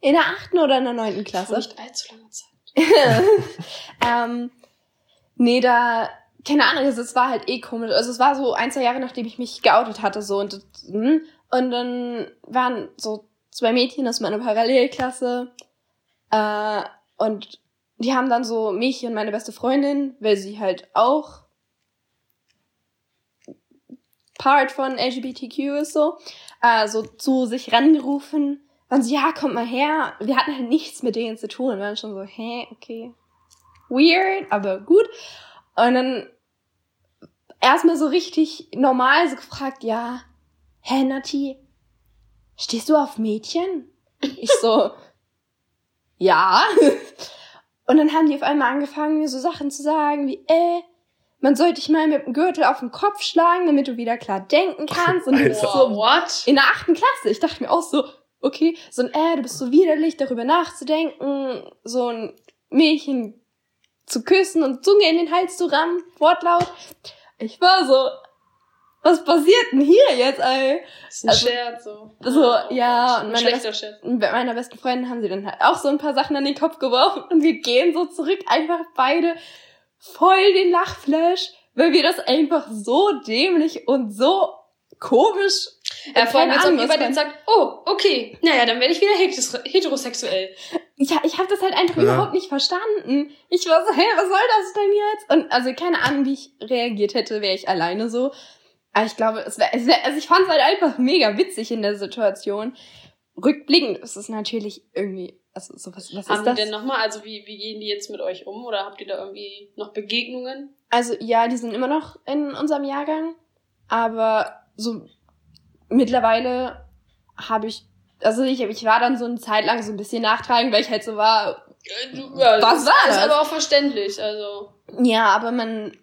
In der achten oder in der neunten Vor Klasse. nicht allzu langer Zeit. <laughs> ähm, nee, da, keine Ahnung, also es war halt eh komisch. Also es war so ein, zwei Jahre, nachdem ich mich geoutet hatte, so und, hm. Und dann waren so zwei Mädchen aus meiner Parallelklasse äh, und die haben dann so mich und meine beste Freundin, weil sie halt auch Part von LGBTQ ist so, äh, so zu sich rangerufen. Waren so, ja, kommt mal her. Wir hatten halt nichts mit denen zu tun. Wir waren schon so, hä, okay. Weird, aber gut. Und dann erstmal so richtig normal so gefragt, ja, hä, Nati, stehst du auf Mädchen? Ich so, <laughs> ja. <laughs> Und dann haben die auf einmal angefangen, mir so Sachen zu sagen, wie, äh, man sollte dich mal mit dem Gürtel auf den Kopf schlagen, damit du wieder klar denken kannst. Und du bist <laughs> Alter. Wow, so what? in der achten Klasse. Ich dachte mir auch so, okay, so ein, äh, du bist so widerlich, darüber nachzudenken, so ein Mädchen zu küssen und Zunge in den Hals zu rammen, Wortlaut. Ich war so, was passiert denn hier jetzt, ey? Das ist ein Also- Scherz, so. so, Oh ja, Gott, und ein meine schlechter Scherz. Und bei meiner besten Freundin haben sie dann halt auch so ein paar Sachen an den Kopf geworfen und wir gehen so zurück, einfach beide voll den Lachflash, weil wir das einfach so dämlich und so komisch Ahnung, ihr was bei denen war- sagt, oh, okay, naja, dann werde ich wieder heteros- heterosexuell. Ja, ich habe das halt einfach Ja. überhaupt nicht verstanden. Ich war so, hä, was soll das denn jetzt? Und also keine Ahnung, wie ich reagiert hätte, wäre ich alleine so. Aber ich glaube, es wäre, also ich fand es halt einfach mega witzig in der Situation. Rückblickend ist es natürlich irgendwie, also so was, Haben ist die das? denn nochmal, also wie, wie gehen die jetzt mit euch um? Oder habt ihr da irgendwie noch Begegnungen? Also ja, die sind immer noch in unserem Jahrgang, aber so mittlerweile habe ich, also ich, ich war dann so eine Zeit lang so ein bisschen nachtragend, weil ich halt so war, Ja, Was ist war das? aber auch verständlich, also. Ja, aber man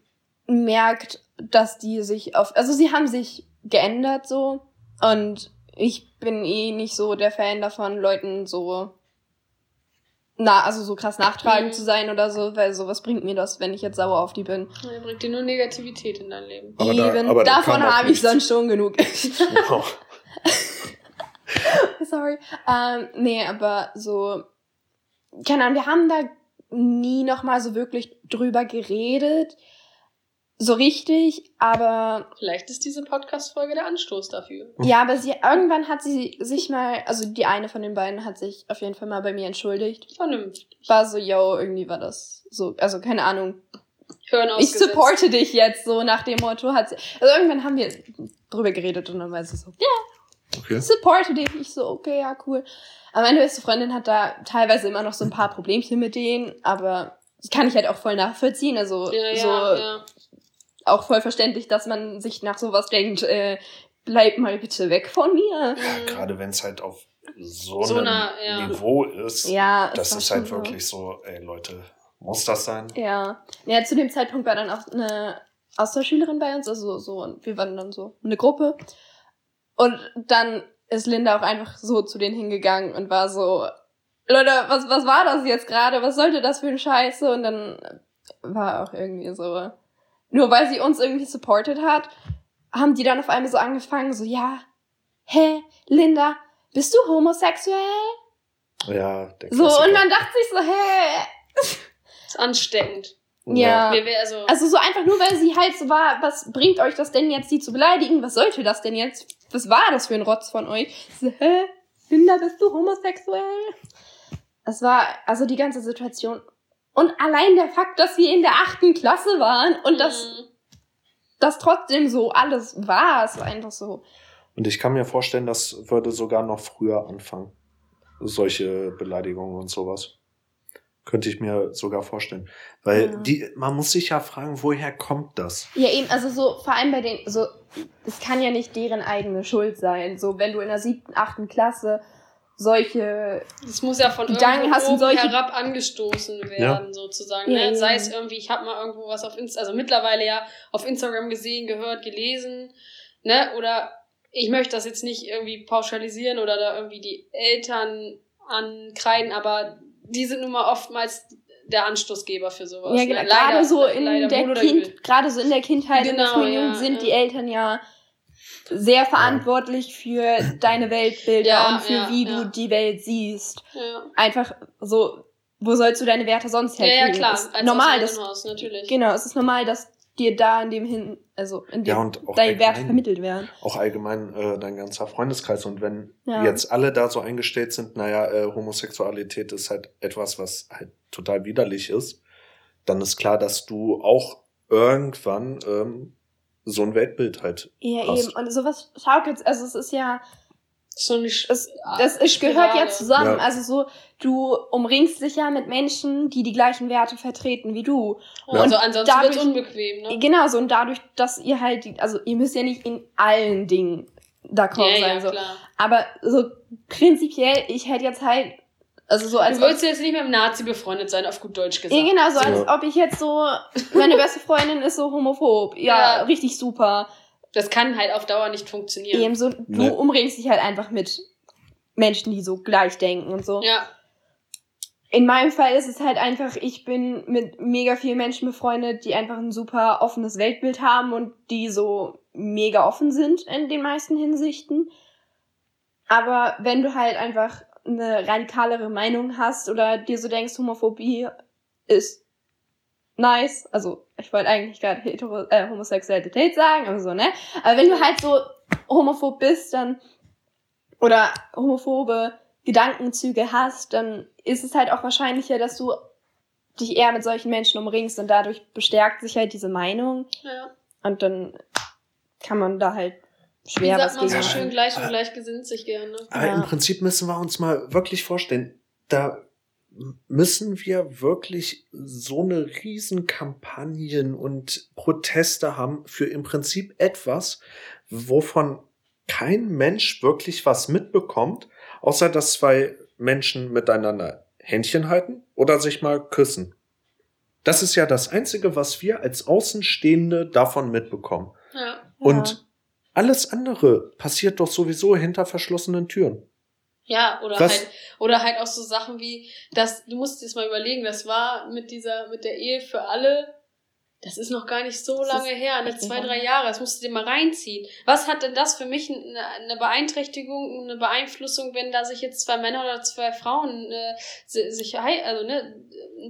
merkt, dass die sich auf, also sie haben sich geändert so und ich bin eh nicht so der Fan davon, Leuten so na, also so krass nachtragend Mhm. zu sein oder so, weil sowas bringt mir das, wenn ich jetzt sauer auf die bin. Er bringt dir nur Negativität in dein Leben. Aber da- Eben, aber da davon habe ich sonst schon genug. Wow. <laughs> Sorry. Ähm, nee, aber so, keine Ahnung, wir haben da nie nochmal so wirklich drüber geredet. So richtig, aber Vielleicht ist diese Podcast-Folge der Anstoß dafür. ja, aber sie irgendwann hat sie sich mal, also die eine von den beiden hat sich auf jeden Fall mal bei mir entschuldigt. Vernünftig. War so, yo, irgendwie war das so, also keine Ahnung. Hören Ich supporte dich jetzt so nach dem Motto hat sie. Also irgendwann haben wir drüber geredet und dann war sie so, ja, Okay. supporte dich. Ich so, okay, ja, cool. Aber meine beste Freundin hat da teilweise immer noch so ein paar Problemchen mit denen, aber das kann ich halt auch voll nachvollziehen. Also Ja, ja, so ja. Auch voll verständlich, dass man sich nach sowas denkt, äh, bleib mal bitte weg von mir. Mhm. Gerade wenn es halt auf so, So einem einer, ja. Niveau ist, Ja, das ist halt wirklich so, ey Leute, muss das sein? Ja. ja, zu dem Zeitpunkt war dann auch eine Austauschschülerin bei uns, also so, und wir waren dann so eine Gruppe. Und dann ist Linda auch einfach so zu denen hingegangen und war so, Leute, was, was war das jetzt gerade? Was sollte das für ein Scheiße? Und dann war auch irgendwie so, nur weil sie uns irgendwie supported hat, haben die dann auf einmal so angefangen, so, ja, hä, Linda, bist du homosexuell? Ja, der So, Klassiker. und man dachte sich so, hä, Ist ansteckend. ja. Also, Also so einfach nur, weil sie halt so war, was bringt euch das denn jetzt, die zu beleidigen? Was sollte das denn jetzt? Was war das für ein Rotz von euch? So, hä? Linda, bist du homosexuell? Es war, also die ganze Situation. Und allein der Fakt, dass wir in der achten Klasse waren und dass Mhm. das trotzdem so alles war, es war einfach so. Und ich kann mir vorstellen, das würde sogar noch früher anfangen. Solche Beleidigungen und sowas. Könnte ich mir sogar vorstellen. Weil Ja. die, man muss sich ja fragen, woher kommt das? Ja, eben, also so, vor allem bei den, so, es kann ja nicht deren eigene Schuld sein. So, wenn du in der siebten, achten Klasse solche Das muss ja von Gedanken irgendwo hast oben solche- herab angestoßen werden, sozusagen. Ja, ne? Sei eben. es irgendwie, ich habe mal irgendwo was auf Insta, also mittlerweile ja auf Instagram gesehen, gehört, gelesen, ne? Oder ich möchte das jetzt nicht irgendwie pauschalisieren oder da irgendwie die Eltern ankreiden, aber die sind nun mal oftmals der Anstoßgeber für sowas. Ja, ne? genau. Leider- Gerade so in leider der. Kind, gerade so in der Kindheit, in der Genau, Jugend ja, sind ja. die Eltern ja sehr verantwortlich für deine Weltbilder Ja, und für ja, wie ja. du die Welt siehst. Ja. Einfach so, wo sollst du deine Werte sonst Ja, herkriegen? ja, klar. Ist Als normal, das, Elternhaus, natürlich. genau, es ist normal, dass dir da in dem hin, also in dem Ja, deine Werte vermittelt werden. Auch allgemein äh, dein ganzer Freundeskreis. Und wenn Ja. jetzt alle da so eingestellt sind, naja, äh, Homosexualität ist halt etwas, was halt total widerlich ist, dann ist klar, dass du auch irgendwann ähm, so ein Weltbild halt Ja, hast. eben. Und sowas schaukelt, also es ist ja, So eine Sch es, das ist, gehört ja zusammen. Ja. Also so, du umringst dich ja mit Menschen, die die gleichen Werte vertreten wie du. Ja. Also ansonsten wird dadurch- unbequem, ne? Genau, so und dadurch, dass ihr halt, die- also ihr müsst ja nicht in allen Dingen d'accord Ja, sein, ja, so. klar. Aber so prinzipiell, ich hätte jetzt halt, also so als Du würdest jetzt nicht mit einem Nazi befreundet sein, auf gut Deutsch gesagt. ja, genau, so als Ja. ob ich jetzt so, meine beste Freundin ist so homophob. Ja, Ja. richtig super. Das kann halt auf Dauer nicht funktionieren. Eben so, du Nee. umringst dich halt einfach mit Menschen, die so gleich denken und so. Ja, In meinem Fall ist es halt einfach, ich bin mit mega vielen Menschen befreundet, die einfach ein super offenes Weltbild haben und die so mega offen sind in den meisten Hinsichten. Aber wenn du halt einfach eine radikalere Meinung hast oder dir so denkst, Homophobie ist nice, also ich wollte eigentlich gerade hetero, äh, Homosexualität sagen, aber so, ne? Aber wenn du halt so homophob bist, dann oder homophobe Gedankenzüge hast, dann ist es halt auch wahrscheinlicher, dass du dich eher mit solchen Menschen umringst und dadurch bestärkt sich halt diese Meinung ja. und dann kann man da halt Wie schwer sagt was man so schön, gleich und gleich gesinnt sich gerne. Aber Ja. im Prinzip müssen wir uns mal wirklich vorstellen, da müssen wir wirklich so eine riesen Kampagnen und Proteste haben für im Prinzip etwas, wovon kein Mensch wirklich was mitbekommt, außer dass zwei Menschen miteinander Händchen halten oder sich mal küssen. Das ist ja das Einzige, was wir als Außenstehende davon mitbekommen. Ja. Und alles andere passiert doch sowieso hinter verschlossenen Türen. Ja, oder Was? halt, oder halt auch so Sachen wie, dass, du musst dir das mal überlegen, das war mit dieser, mit der Ehe für alle, das ist noch gar nicht so Das lange her, ne, zwei, drei. Jahre, das musst du dir mal reinziehen. Was hat denn das für mich eine, eine Beeinträchtigung, eine Beeinflussung, wenn da sich jetzt zwei Männer oder zwei Frauen äh, si- sich, also ne,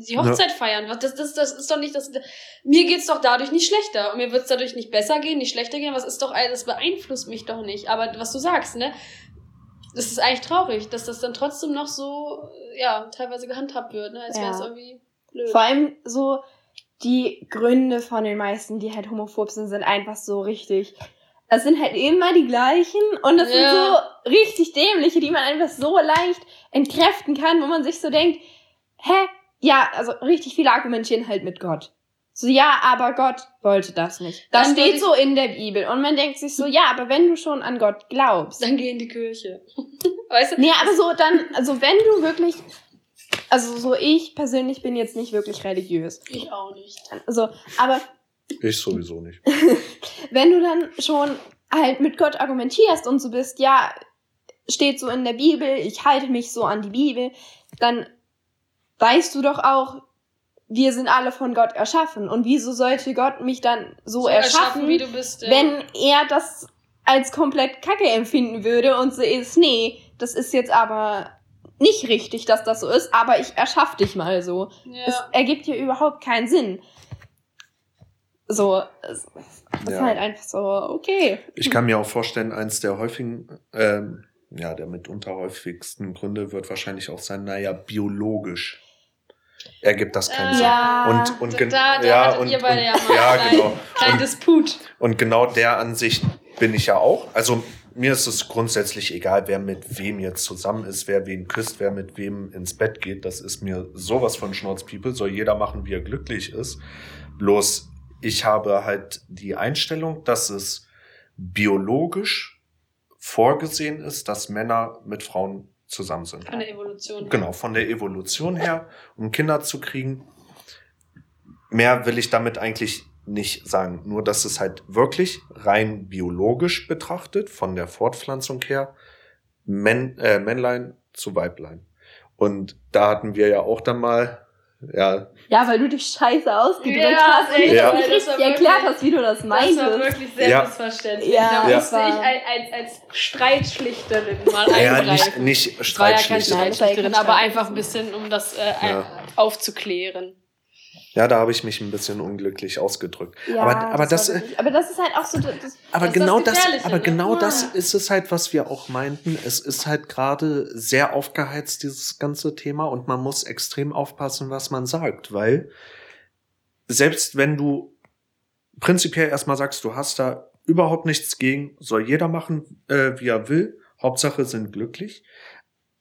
die Hochzeit feiern? Was, das, das, das ist doch nicht, das, mir geht's doch dadurch nicht schlechter und mir wird's dadurch nicht besser gehen, nicht schlechter gehen, was ist doch, das beeinflusst mich doch nicht. Aber was du sagst, ne, das ist eigentlich traurig, dass das dann trotzdem noch so, ja, teilweise gehandhabt wird, ne, als Ja. wäre es irgendwie blöd. Vor allem so die Gründe von den meisten, die halt homophob sind, sind einfach so richtig. Es sind halt immer die gleichen und das Ja. sind so richtig dämliche, die man einfach so leicht entkräften kann, wo man sich so denkt, hä? Ja, also richtig viele argumentieren halt mit Gott. So, ja, aber Gott wollte das nicht. Das Dann steht so in der Bibel. Und man denkt sich so, ja, aber wenn du schon an Gott glaubst. Dann geh in die Kirche. <laughs> weißt du? Nee, aber so dann, also wenn du wirklich, also so ich persönlich bin jetzt nicht wirklich religiös. Ich auch nicht. Also, aber Ich sowieso nicht. <laughs> wenn du dann schon halt mit Gott argumentierst und so bist, ja, steht so in der Bibel, ich halte mich so an die Bibel, dann weißt du doch auch, wir sind alle von Gott erschaffen. Und wieso sollte Gott mich dann so, erschaffen, wie du bist. ja. wenn er das als komplett kacke empfinden würde und so ist, nee, das ist jetzt aber nicht richtig, dass das so ist, aber ich erschaff dich mal so. Es ja. ergibt hier überhaupt keinen Sinn. So, es ist Ja. halt einfach so, okay. Ich kann mir auch vorstellen, eins der häufigen, ähm, ja, der mitunter häufigsten Gründe wird wahrscheinlich auch sein, naja, biologisch ergibt das keinen Ah, Sinn. Ja. Und, und, da, gen- da, da ja, und, ihr beide und, ja ja, genau. kleinen Und, Disput. und genau der Ansicht bin ich ja auch. Also mir ist es grundsätzlich egal, wer mit wem jetzt zusammen ist, wer wen küsst, wer mit wem ins Bett geht. Das ist mir sowas von Schnauzpiepe. Soll jeder machen, wie er glücklich ist. Bloß ich habe halt die Einstellung, dass es biologisch vorgesehen ist, dass Männer mit Frauen zusammen sind. Von der Evolution. Genau, von der Evolution her, um Kinder zu kriegen. Mehr will ich damit eigentlich nicht sagen. Nur, dass es halt wirklich rein biologisch betrachtet, von der Fortpflanzung her, Männ, äh, Männlein zu Weiblein. Und da hatten wir ja auch dann mal, ja, Ja, weil du dich scheiße ausgedrückt Ja, hast und echt, nicht Ja. richtig das war erklärt wirklich- hast, wie du das Das meintest. war wirklich sehr Ja. missverständlich. Ja, da Ja. musste das ich als, als, als Streitschlichterin mal ja eingreifen. nicht, nicht Es war ja das ja Streitschlichterin, aber einfach ein bisschen, um das äh, Ja. aufzuklären. Ja, da habe ich mich ein bisschen unglücklich ausgedrückt. Ja, aber, aber das, wirklich- aber das ist halt auch so, das, <laughs> Aber Das genau das das, aber ne? genau Ja. das ist es halt, was wir auch meinten. Es ist halt gerade sehr aufgeheizt, dieses ganze Thema, und man muss extrem aufpassen, was man sagt, weil selbst wenn du prinzipiell erstmal sagst, du hast da überhaupt nichts gegen, soll jeder machen, äh, wie er will, Hauptsache sind glücklich,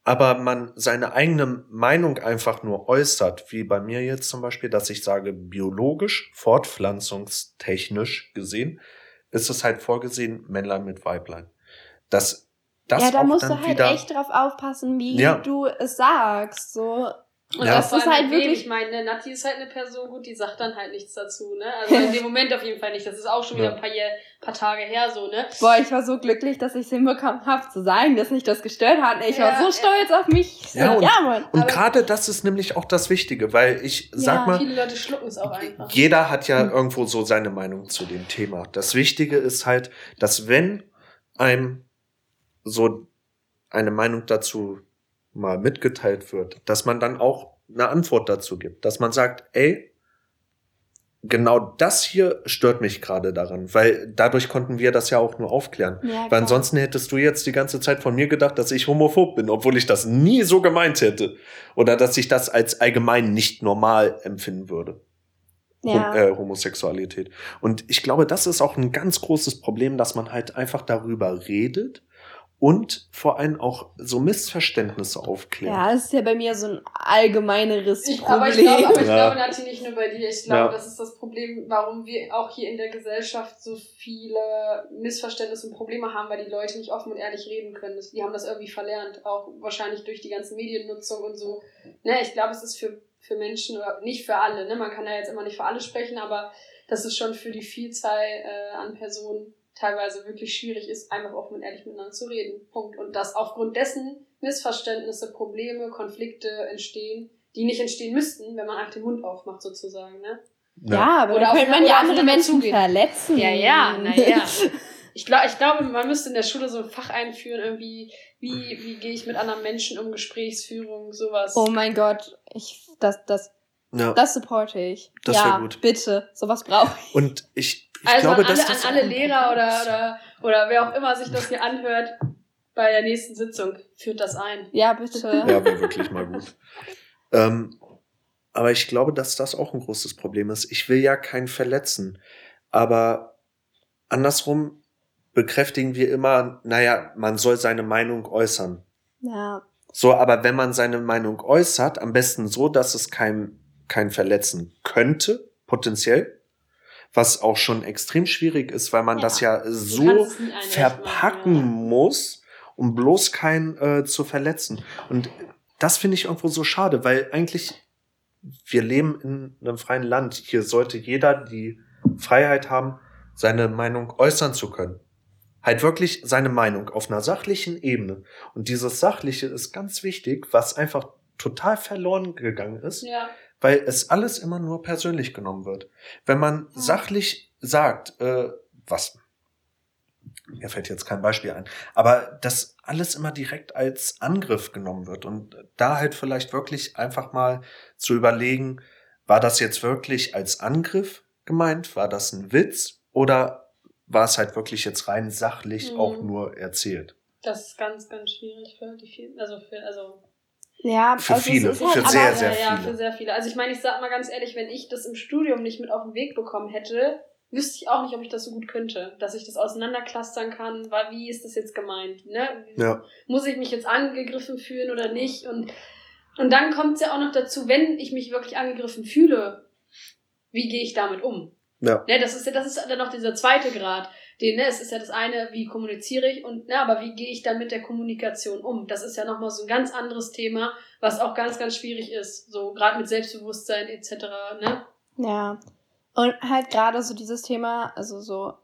aber man seine eigene Meinung einfach nur äußert, wie bei mir jetzt zum Beispiel, dass ich sage, biologisch, fortpflanzungstechnisch gesehen, ist es halt vorgesehen, Männlein mit Weiblein. Das, das ja, da musst du halt echt drauf aufpassen, wie Ja. du es sagst. So. Und Ja. das ist halt wirklich. Ich meine, Nati ist halt eine Person, gut, die sagt dann halt nichts dazu, ne? Also <laughs> in dem Moment auf jeden Fall nicht. Das ist auch schon wieder Ja. ein paar, Jahr- paar Tage her so, ne? Boah, ich war so glücklich, dass ich es hinbekommen habe zu sagen, dass mich das gestört hat. Ich war Ja, so ja. stolz auf mich. Ich so, Ja, und- ja, Mann. Und gerade das ist nämlich auch das Wichtige, weil ich Ja. sag mal, Viele Leute schlucken es auch einfach. Jeder hat ja Hm. irgendwo so seine Meinung zu dem Thema. Das Wichtige ist halt, dass wenn einem so eine Meinung dazu mal mitgeteilt wird, dass man dann auch eine Antwort dazu gibt, dass man sagt, ey, genau das hier stört mich gerade daran, weil dadurch konnten wir das ja auch nur aufklären. Ja, Weil ansonsten hättest du jetzt die ganze Zeit von mir gedacht, dass ich homophob bin, obwohl ich das nie so gemeint hätte. Oder dass ich das als allgemein nicht normal empfinden würde. ja. Hom äh, Homosexualität. Und ich glaube, das ist auch ein ganz großes Problem, dass man halt einfach darüber redet und vor allem auch so Missverständnisse aufklärt. Ja, das ist ja bei mir so ein allgemeineres Ich, Problem. aber ich glaube, aber ich Ja. glaube, Nati, nicht nur bei dir. Ich glaube, Ja. das ist das Problem, warum wir auch hier in der Gesellschaft so viele Missverständnisse und Probleme haben, weil die Leute nicht offen und ehrlich reden können. Die haben das irgendwie verlernt, auch wahrscheinlich durch die ganze Mediennutzung und so. Ne, ich glaube, es ist für, für Menschen, oder nicht für alle, ne? man kann ja jetzt immer nicht für alle sprechen, aber das ist schon für die Vielzahl äh, an Personen teilweise wirklich schwierig ist, einfach offen und ehrlich miteinander zu reden. Punkt. Und dass aufgrund dessen Missverständnisse, Probleme, Konflikte entstehen, die nicht entstehen müssten, wenn man einfach den Mund aufmacht, sozusagen. Ne? ja, aber Oder könnte man ja andere Menschen zugehen. verletzen. Ja, ja, naja. <laughs> Ich, glaub, ich glaube, man müsste in der Schule so ein Fach einführen, irgendwie, wie, wie gehe ich mit anderen Menschen um, Gesprächsführung, sowas. Oh mein Gott, ich, das, das, Ja. das supporte ich. Das ja, wär gut. bitte, sowas brauche ich. Und ich, ich also glaube, an alle, dass das an alle Lehrer oder, oder, oder wer auch immer sich das hier anhört, bei der nächsten Sitzung, führt das ein. Ja, bitte. Ja, wäre wirklich mal gut. Ähm, aber ich glaube, dass das auch ein großes Problem ist. Ich will ja keinen verletzen. Aber andersrum bekräftigen wir immer, naja, man soll seine Meinung äußern. Ja, So, aber wenn man seine Meinung äußert, am besten so, dass es kein, kein verletzen könnte, potenziell, was auch schon extrem schwierig ist, weil man Ja. das ja so verpacken machen, muss, um bloß keinen äh, zu verletzen. Und das finde ich irgendwo so schade, weil eigentlich wir leben in einem freien Land. Hier sollte jeder die Freiheit haben, seine Meinung äußern zu können. Halt wirklich seine Meinung auf einer sachlichen Ebene. Und dieses Sachliche ist ganz wichtig, was einfach total verloren gegangen ist, Ja. Weil es alles immer nur persönlich genommen wird. Wenn man sachlich sagt, äh, was, mir fällt jetzt kein Beispiel ein, aber das alles immer direkt als Angriff genommen wird und da halt vielleicht wirklich einfach mal zu überlegen, war das jetzt wirklich als Angriff gemeint, war das ein Witz oder war es halt wirklich jetzt rein sachlich Mhm. auch nur erzählt? Das ist ganz, ganz schwierig für die vielen, also für, also ja, Für also viele, halt für sehr, sehr ja, ja, viele. für sehr viele. Also ich meine, ich sag mal ganz ehrlich, wenn ich das im Studium nicht mit auf den Weg bekommen hätte, wüsste ich auch nicht, ob ich das so gut könnte. Dass ich das auseinanderklustern kann, weil wie ist das jetzt gemeint? Ne? Ja. Muss ich mich jetzt angegriffen fühlen oder nicht? Und, und dann kommt es ja auch noch dazu, wenn ich mich wirklich angegriffen fühle, wie gehe ich damit um? Ja. Ne, das ist ja, das ist dann noch dieser zweite Grad. Den, ne, es ist ja das eine, wie kommuniziere ich und, ne, aber wie gehe ich dann mit der Kommunikation um? Das ist ja nochmal so ein ganz anderes Thema, was auch ganz, ganz schwierig ist. So, gerade mit Selbstbewusstsein etc., ne? Ja. Und halt gerade so dieses Thema, also so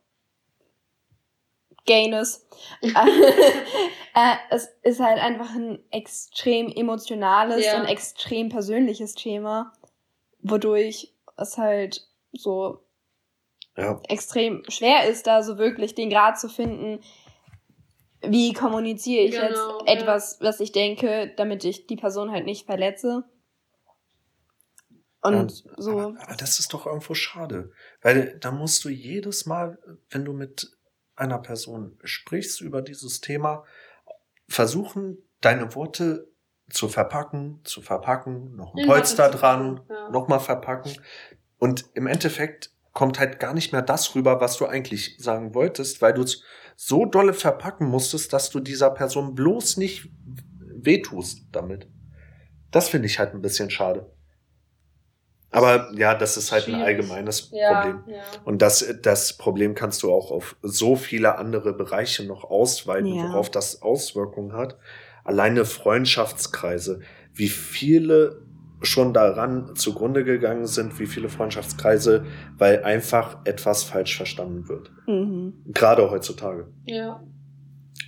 Gayness. <laughs> äh, <laughs> es ist halt einfach ein extrem emotionales Ja. und extrem persönliches Thema, wodurch es halt so Ja. extrem schwer ist, da so wirklich den Grad zu finden, wie kommuniziere ich Genau, jetzt ja. etwas, was ich denke, damit ich die Person halt nicht verletze. Und Ja, so. Aber, aber das ist doch irgendwo schade. Weil da musst du jedes Mal, wenn du mit einer Person sprichst über dieses Thema, versuchen, deine Worte zu verpacken, zu verpacken, noch ein Polster dran, ja. nochmal verpacken. Und im Endeffekt kommt halt gar nicht mehr das rüber, was du eigentlich sagen wolltest, weil du es so dolle verpacken musstest, dass du dieser Person bloß nicht wehtust damit. Das finde ich halt ein bisschen schade. Aber ja, das ist halt ein Schwierig. allgemeines Ja, Problem. ja. Und das, das Problem kannst du auch auf so viele andere Bereiche noch ausweiten, Ja. worauf das Auswirkungen hat. Alleine Freundschaftskreise, wie viele schon daran zugrunde gegangen sind, wie viele Freundschaftskreise, weil einfach etwas falsch verstanden wird. Mhm. Gerade heutzutage. Ja.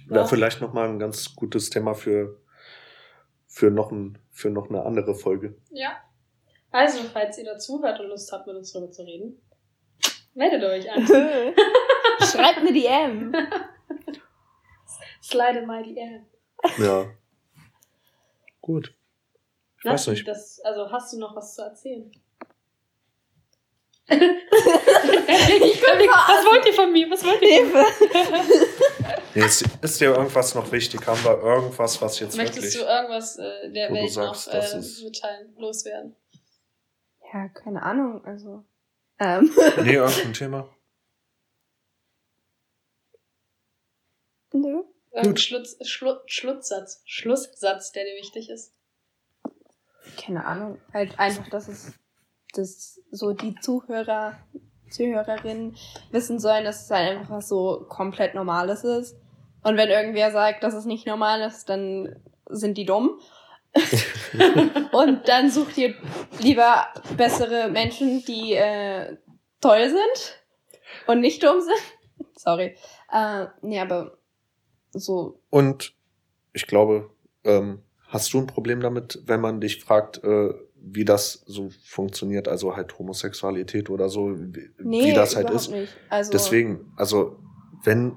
Wäre Ja. vielleicht noch mal ein ganz gutes Thema für, für, noch, ein, für noch eine andere Folge. Ja. Also, falls ihr dazuhört und Lust habt, mit uns darüber zu reden, meldet euch an. <laughs> Schreibt eine DM. <laughs> Slide in my DM. Ja. <laughs> Gut. Ich weiß nicht. Das, also, hast du noch was zu erzählen? ich was wollt ihr von mir? Was wollt ihr? Hilfe. Nee, ist, ist dir irgendwas noch wichtig? Haben wir irgendwas, was jetzt Möchtest du wirklich... irgendwas äh, der du Welt sagst, noch äh, mitteilen, loswerden? Ja, keine Ahnung, also. Ähm. Nee, irgendein Thema? Nö. Irgendein Gut. Schluss, Schlu Schlusssatz. Schlusssatz, der dir wichtig ist. Keine Ahnung. Halt einfach, dass es, dass so die Zuhörer, Zuhörerinnen wissen sollen, dass es halt einfach was so komplett Normales ist. Und wenn irgendwer sagt, dass es nicht normal ist, dann sind die dumm. <laughs> Und dann sucht ihr lieber bessere Menschen, die äh, toll sind und nicht dumm sind. <laughs> Sorry. Äh, nee, aber so, Und ich glaube, ähm, hast du ein Problem damit, wenn man dich fragt, äh, wie das so funktioniert, also halt Homosexualität oder so, wie, nee, wie das halt ist? nicht. Also, Deswegen, also wenn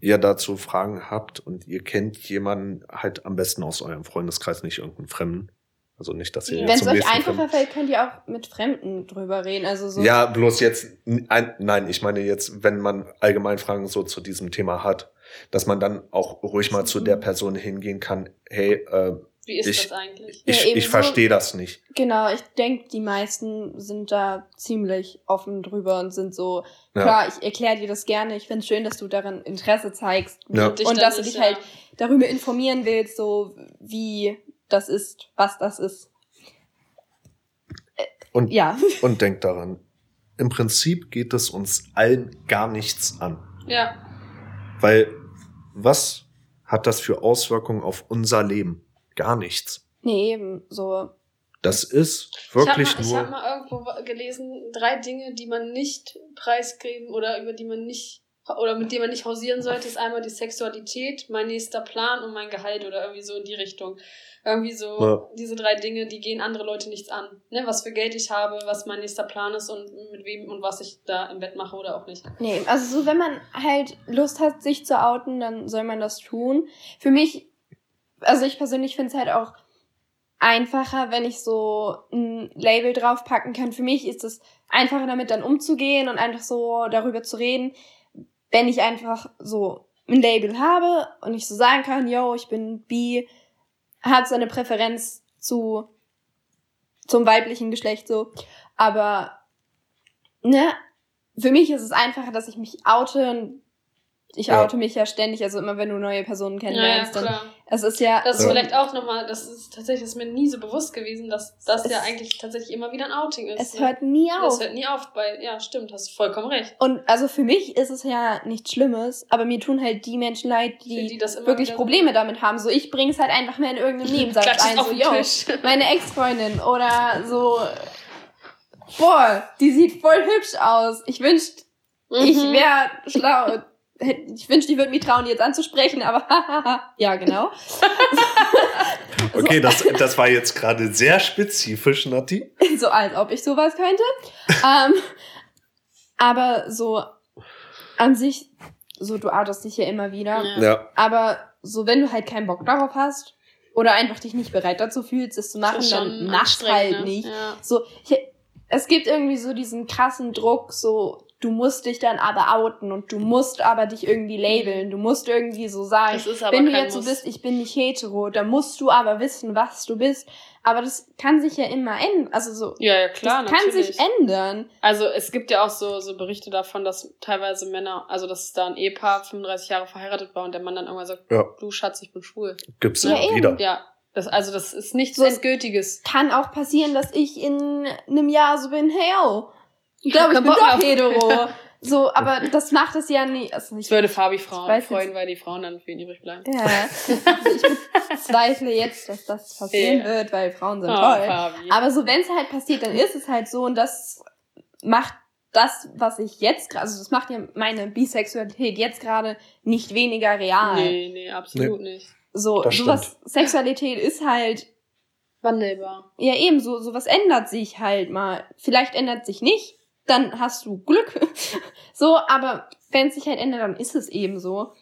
ihr dazu Fragen habt und ihr kennt jemanden halt am besten aus eurem Freundeskreis, nicht irgendeinen Fremden. Also nicht, dass ihr wenn es euch einfacher fällt, könnt ihr auch mit Fremden drüber reden. Also so. Ja, bloß jetzt, ein, nein, ich meine jetzt, wenn man allgemein Fragen so zu diesem Thema hat, dass man dann auch ruhig mal zu der Person hingehen kann, hey, äh, Wie ist Ich- das eigentlich? Ja, ich, ich verstehe das nicht. Genau, ich denke, die meisten sind da ziemlich offen drüber und sind so, Ja. klar, ich erkläre dir das gerne, ich finde schön, dass du daran Interesse zeigst Ja. und dann dass du dich halt darüber informieren willst, so wie das ist, was das ist. Und, Ja, <laughs> und denkt daran, im Prinzip geht es uns allen gar nichts an. Ja. Weil was hat das für Auswirkungen auf unser Leben? Gar nichts. nee, eben so. Das ist wirklich ich habe mal, ich nur. hab mal irgendwo gelesen, drei Dinge, die man nicht preisgeben oder über die man nicht oder mit denen man nicht hausieren sollte, ist einmal die Sexualität, mein nächster Plan und mein Gehalt oder irgendwie so in die Richtung. Irgendwie so Ja. diese drei Dinge, die gehen andere Leute nichts an. Ne? Was für Geld ich habe, was mein nächster Plan ist und mit wem und was ich da im Bett mache oder auch nicht. Nee, also so, wenn man halt Lust hat, sich zu outen, dann soll man das tun. Für mich, also ich persönlich finde es halt auch einfacher, wenn ich so ein Label draufpacken kann. Für mich ist es einfacher, damit dann umzugehen und einfach so darüber zu reden, wenn ich einfach so ein Label habe und ich so sagen kann, yo, ich bin bi, hat so eine Präferenz zu zum weiblichen Geschlecht so, aber ne, für mich ist es einfacher, dass ich mich oute und ich Ja. oute mich ja ständig, also immer wenn du neue Personen kennenlernst, dann klar. Es ist ja Das ist Ja. vielleicht auch nochmal, das ist tatsächlich ist mir nie so bewusst gewesen, dass das Es- ja eigentlich tatsächlich immer wieder ein Outing ist. es ne? hört nie auf. Das hört nie auf bei, ja, stimmt, hast vollkommen recht. Und also für mich ist es ja nichts Schlimmes, aber mir tun halt die Menschen leid, die, die das wirklich Probleme damit haben. So, ich bring's halt einfach mehr in irgendeinem <laughs> Nebensatz es ein. So, yo, <laughs> meine Ex-Freundin oder so, boah, die sieht voll hübsch aus. Ich wünschte, ich Mhm. wäre schlau. <laughs> Ich wünschte, die würde mich trauen, die jetzt anzusprechen, aber <laughs> ja, genau. <laughs> Okay, das, das war jetzt gerade sehr spezifisch, Nati. so als ob ich sowas könnte. ähm, aber so an sich, so du outest dich ja immer wieder. Ja. Ja. Aber so, wenn du halt keinen Bock darauf hast oder einfach dich nicht bereit dazu fühlst, es zu machen, dann mach's halt ne? nicht. Ja. So, ich, es gibt irgendwie so diesen krassen Druck, so, du musst dich dann aber outen und du musst aber dich irgendwie labeln. Du musst irgendwie so sagen, Das ist aber wenn du jetzt so bist, ich bin nicht hetero, dann musst du aber wissen, was du bist. Aber das kann sich ja immer ändern. Also so, Ja, ja, klar, das kann natürlich. sich ändern. Also es gibt ja auch so, so Berichte davon, dass teilweise Männer, also dass da ein Ehepaar 35 Jahre verheiratet war und der Mann dann irgendwann sagt, Ja. du Schatz, ich bin schwul. Gibt's Ja, eben. wieder. Ja, das, also das ist nichts So- Endgültiges. Kann auch passieren, dass ich in einem Jahr so bin, hey, oh, ich glaube, ich bin doch hetero. <laughs> So, aber das macht es ja nie. Also ich Ich würde Fabi Frauen freuen, jetzt- weil die Frauen dann für ihn übrig bleiben. Ja, also ich bezweifle jetzt, dass das passieren Ja. wird, weil Frauen sind Oh, toll. Fabi. Aber so, wenn es halt passiert, dann ist es halt so und das macht das, was ich jetzt gerade, also das macht ja meine Bisexualität jetzt gerade nicht weniger real. nee, nee, absolut nicht. So, Das sowas, Sexualität ist halt, Wandelbar. ja eben, so, sowas ändert sich halt mal. Vielleicht ändert sich nicht, dann hast du Glück. <laughs> so, aber wenn es sich halt ändert, dann ist es eben so.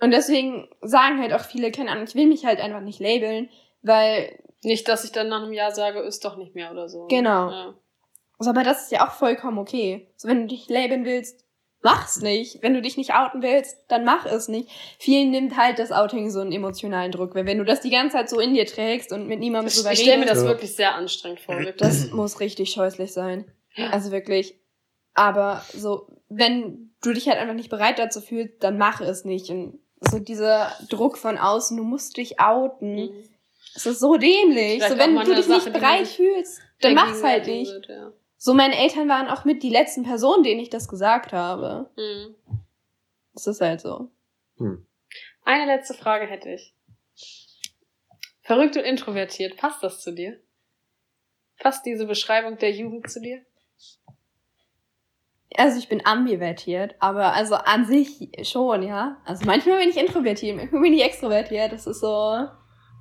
Und deswegen sagen halt auch viele, keine Ahnung, ich will mich halt einfach nicht labeln, weil Nicht, dass ich dann nach einem Jahr sage, ist doch nicht mehr oder so. Genau. Ja. So, aber das ist ja auch vollkommen okay. So, wenn du dich labeln willst, mach's nicht. Wenn du dich nicht outen willst, dann mach es nicht. Vielen nimmt halt das Outing so einen emotionalen Druck, weil wenn du das die ganze Zeit so in dir trägst und mit niemandem drüber ich stelle mir redest, das Ja. wirklich sehr anstrengend vor. Wirklich. das muss richtig scheußlich sein. Also wirklich. Aber so, wenn du dich halt einfach nicht bereit dazu fühlst, dann mach es nicht. Und so dieser Druck von außen, du musst dich outen. Mhm. Es ist so dämlich. Vielleicht So, wenn du dich nicht Sache, man bereit fühlst, dann mach's halt nicht. wird, ja. So, meine Eltern waren auch mit die letzten Personen, denen ich das gesagt habe. Mhm. Es ist halt so. Eine letzte Frage hätte ich. Verrückt und introvertiert, passt das zu dir? Passt diese Beschreibung der Jugend zu dir? Also ich bin ambivertiert, aber also an sich schon, ja. Also manchmal bin ich introvertiert, manchmal bin ich extrovertiert. Das ist so.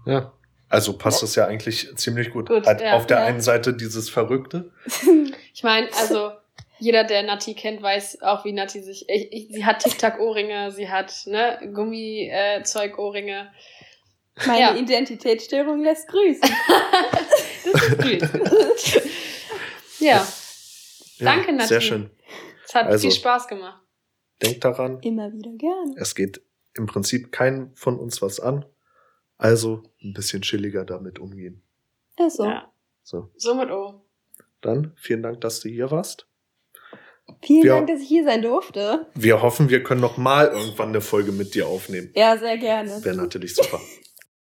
Ja. Also passt das ja eigentlich ziemlich gut. Gut, halt ja. auf der Ja. einen Seite dieses Verrückte. <laughs> Ich meine, also jeder, der Nati kennt, weiß auch, wie Nati sich. Ich, ich, sie hat Tic-Tac-Ohrringe, sie hat ne, Gummizeug-Ohrringe. Meine Ja. Identitätsstörung lässt grüßen. <laughs> Das ist süß. <laughs> ja, Danke, Nati. Sehr schön. es hat Also- viel Spaß gemacht. Denkt daran, Immer wieder gerne. es geht im Prinzip keinem von uns was an. Also ein bisschen chilliger damit umgehen. Ist so. Ja. So, So mit O. dann vielen Dank, dass du hier warst. Vielen Wir- Dank, dass ich hier sein durfte. Wir hoffen, wir können noch mal irgendwann eine Folge mit dir aufnehmen. Ja, sehr gerne. Wäre natürlich super.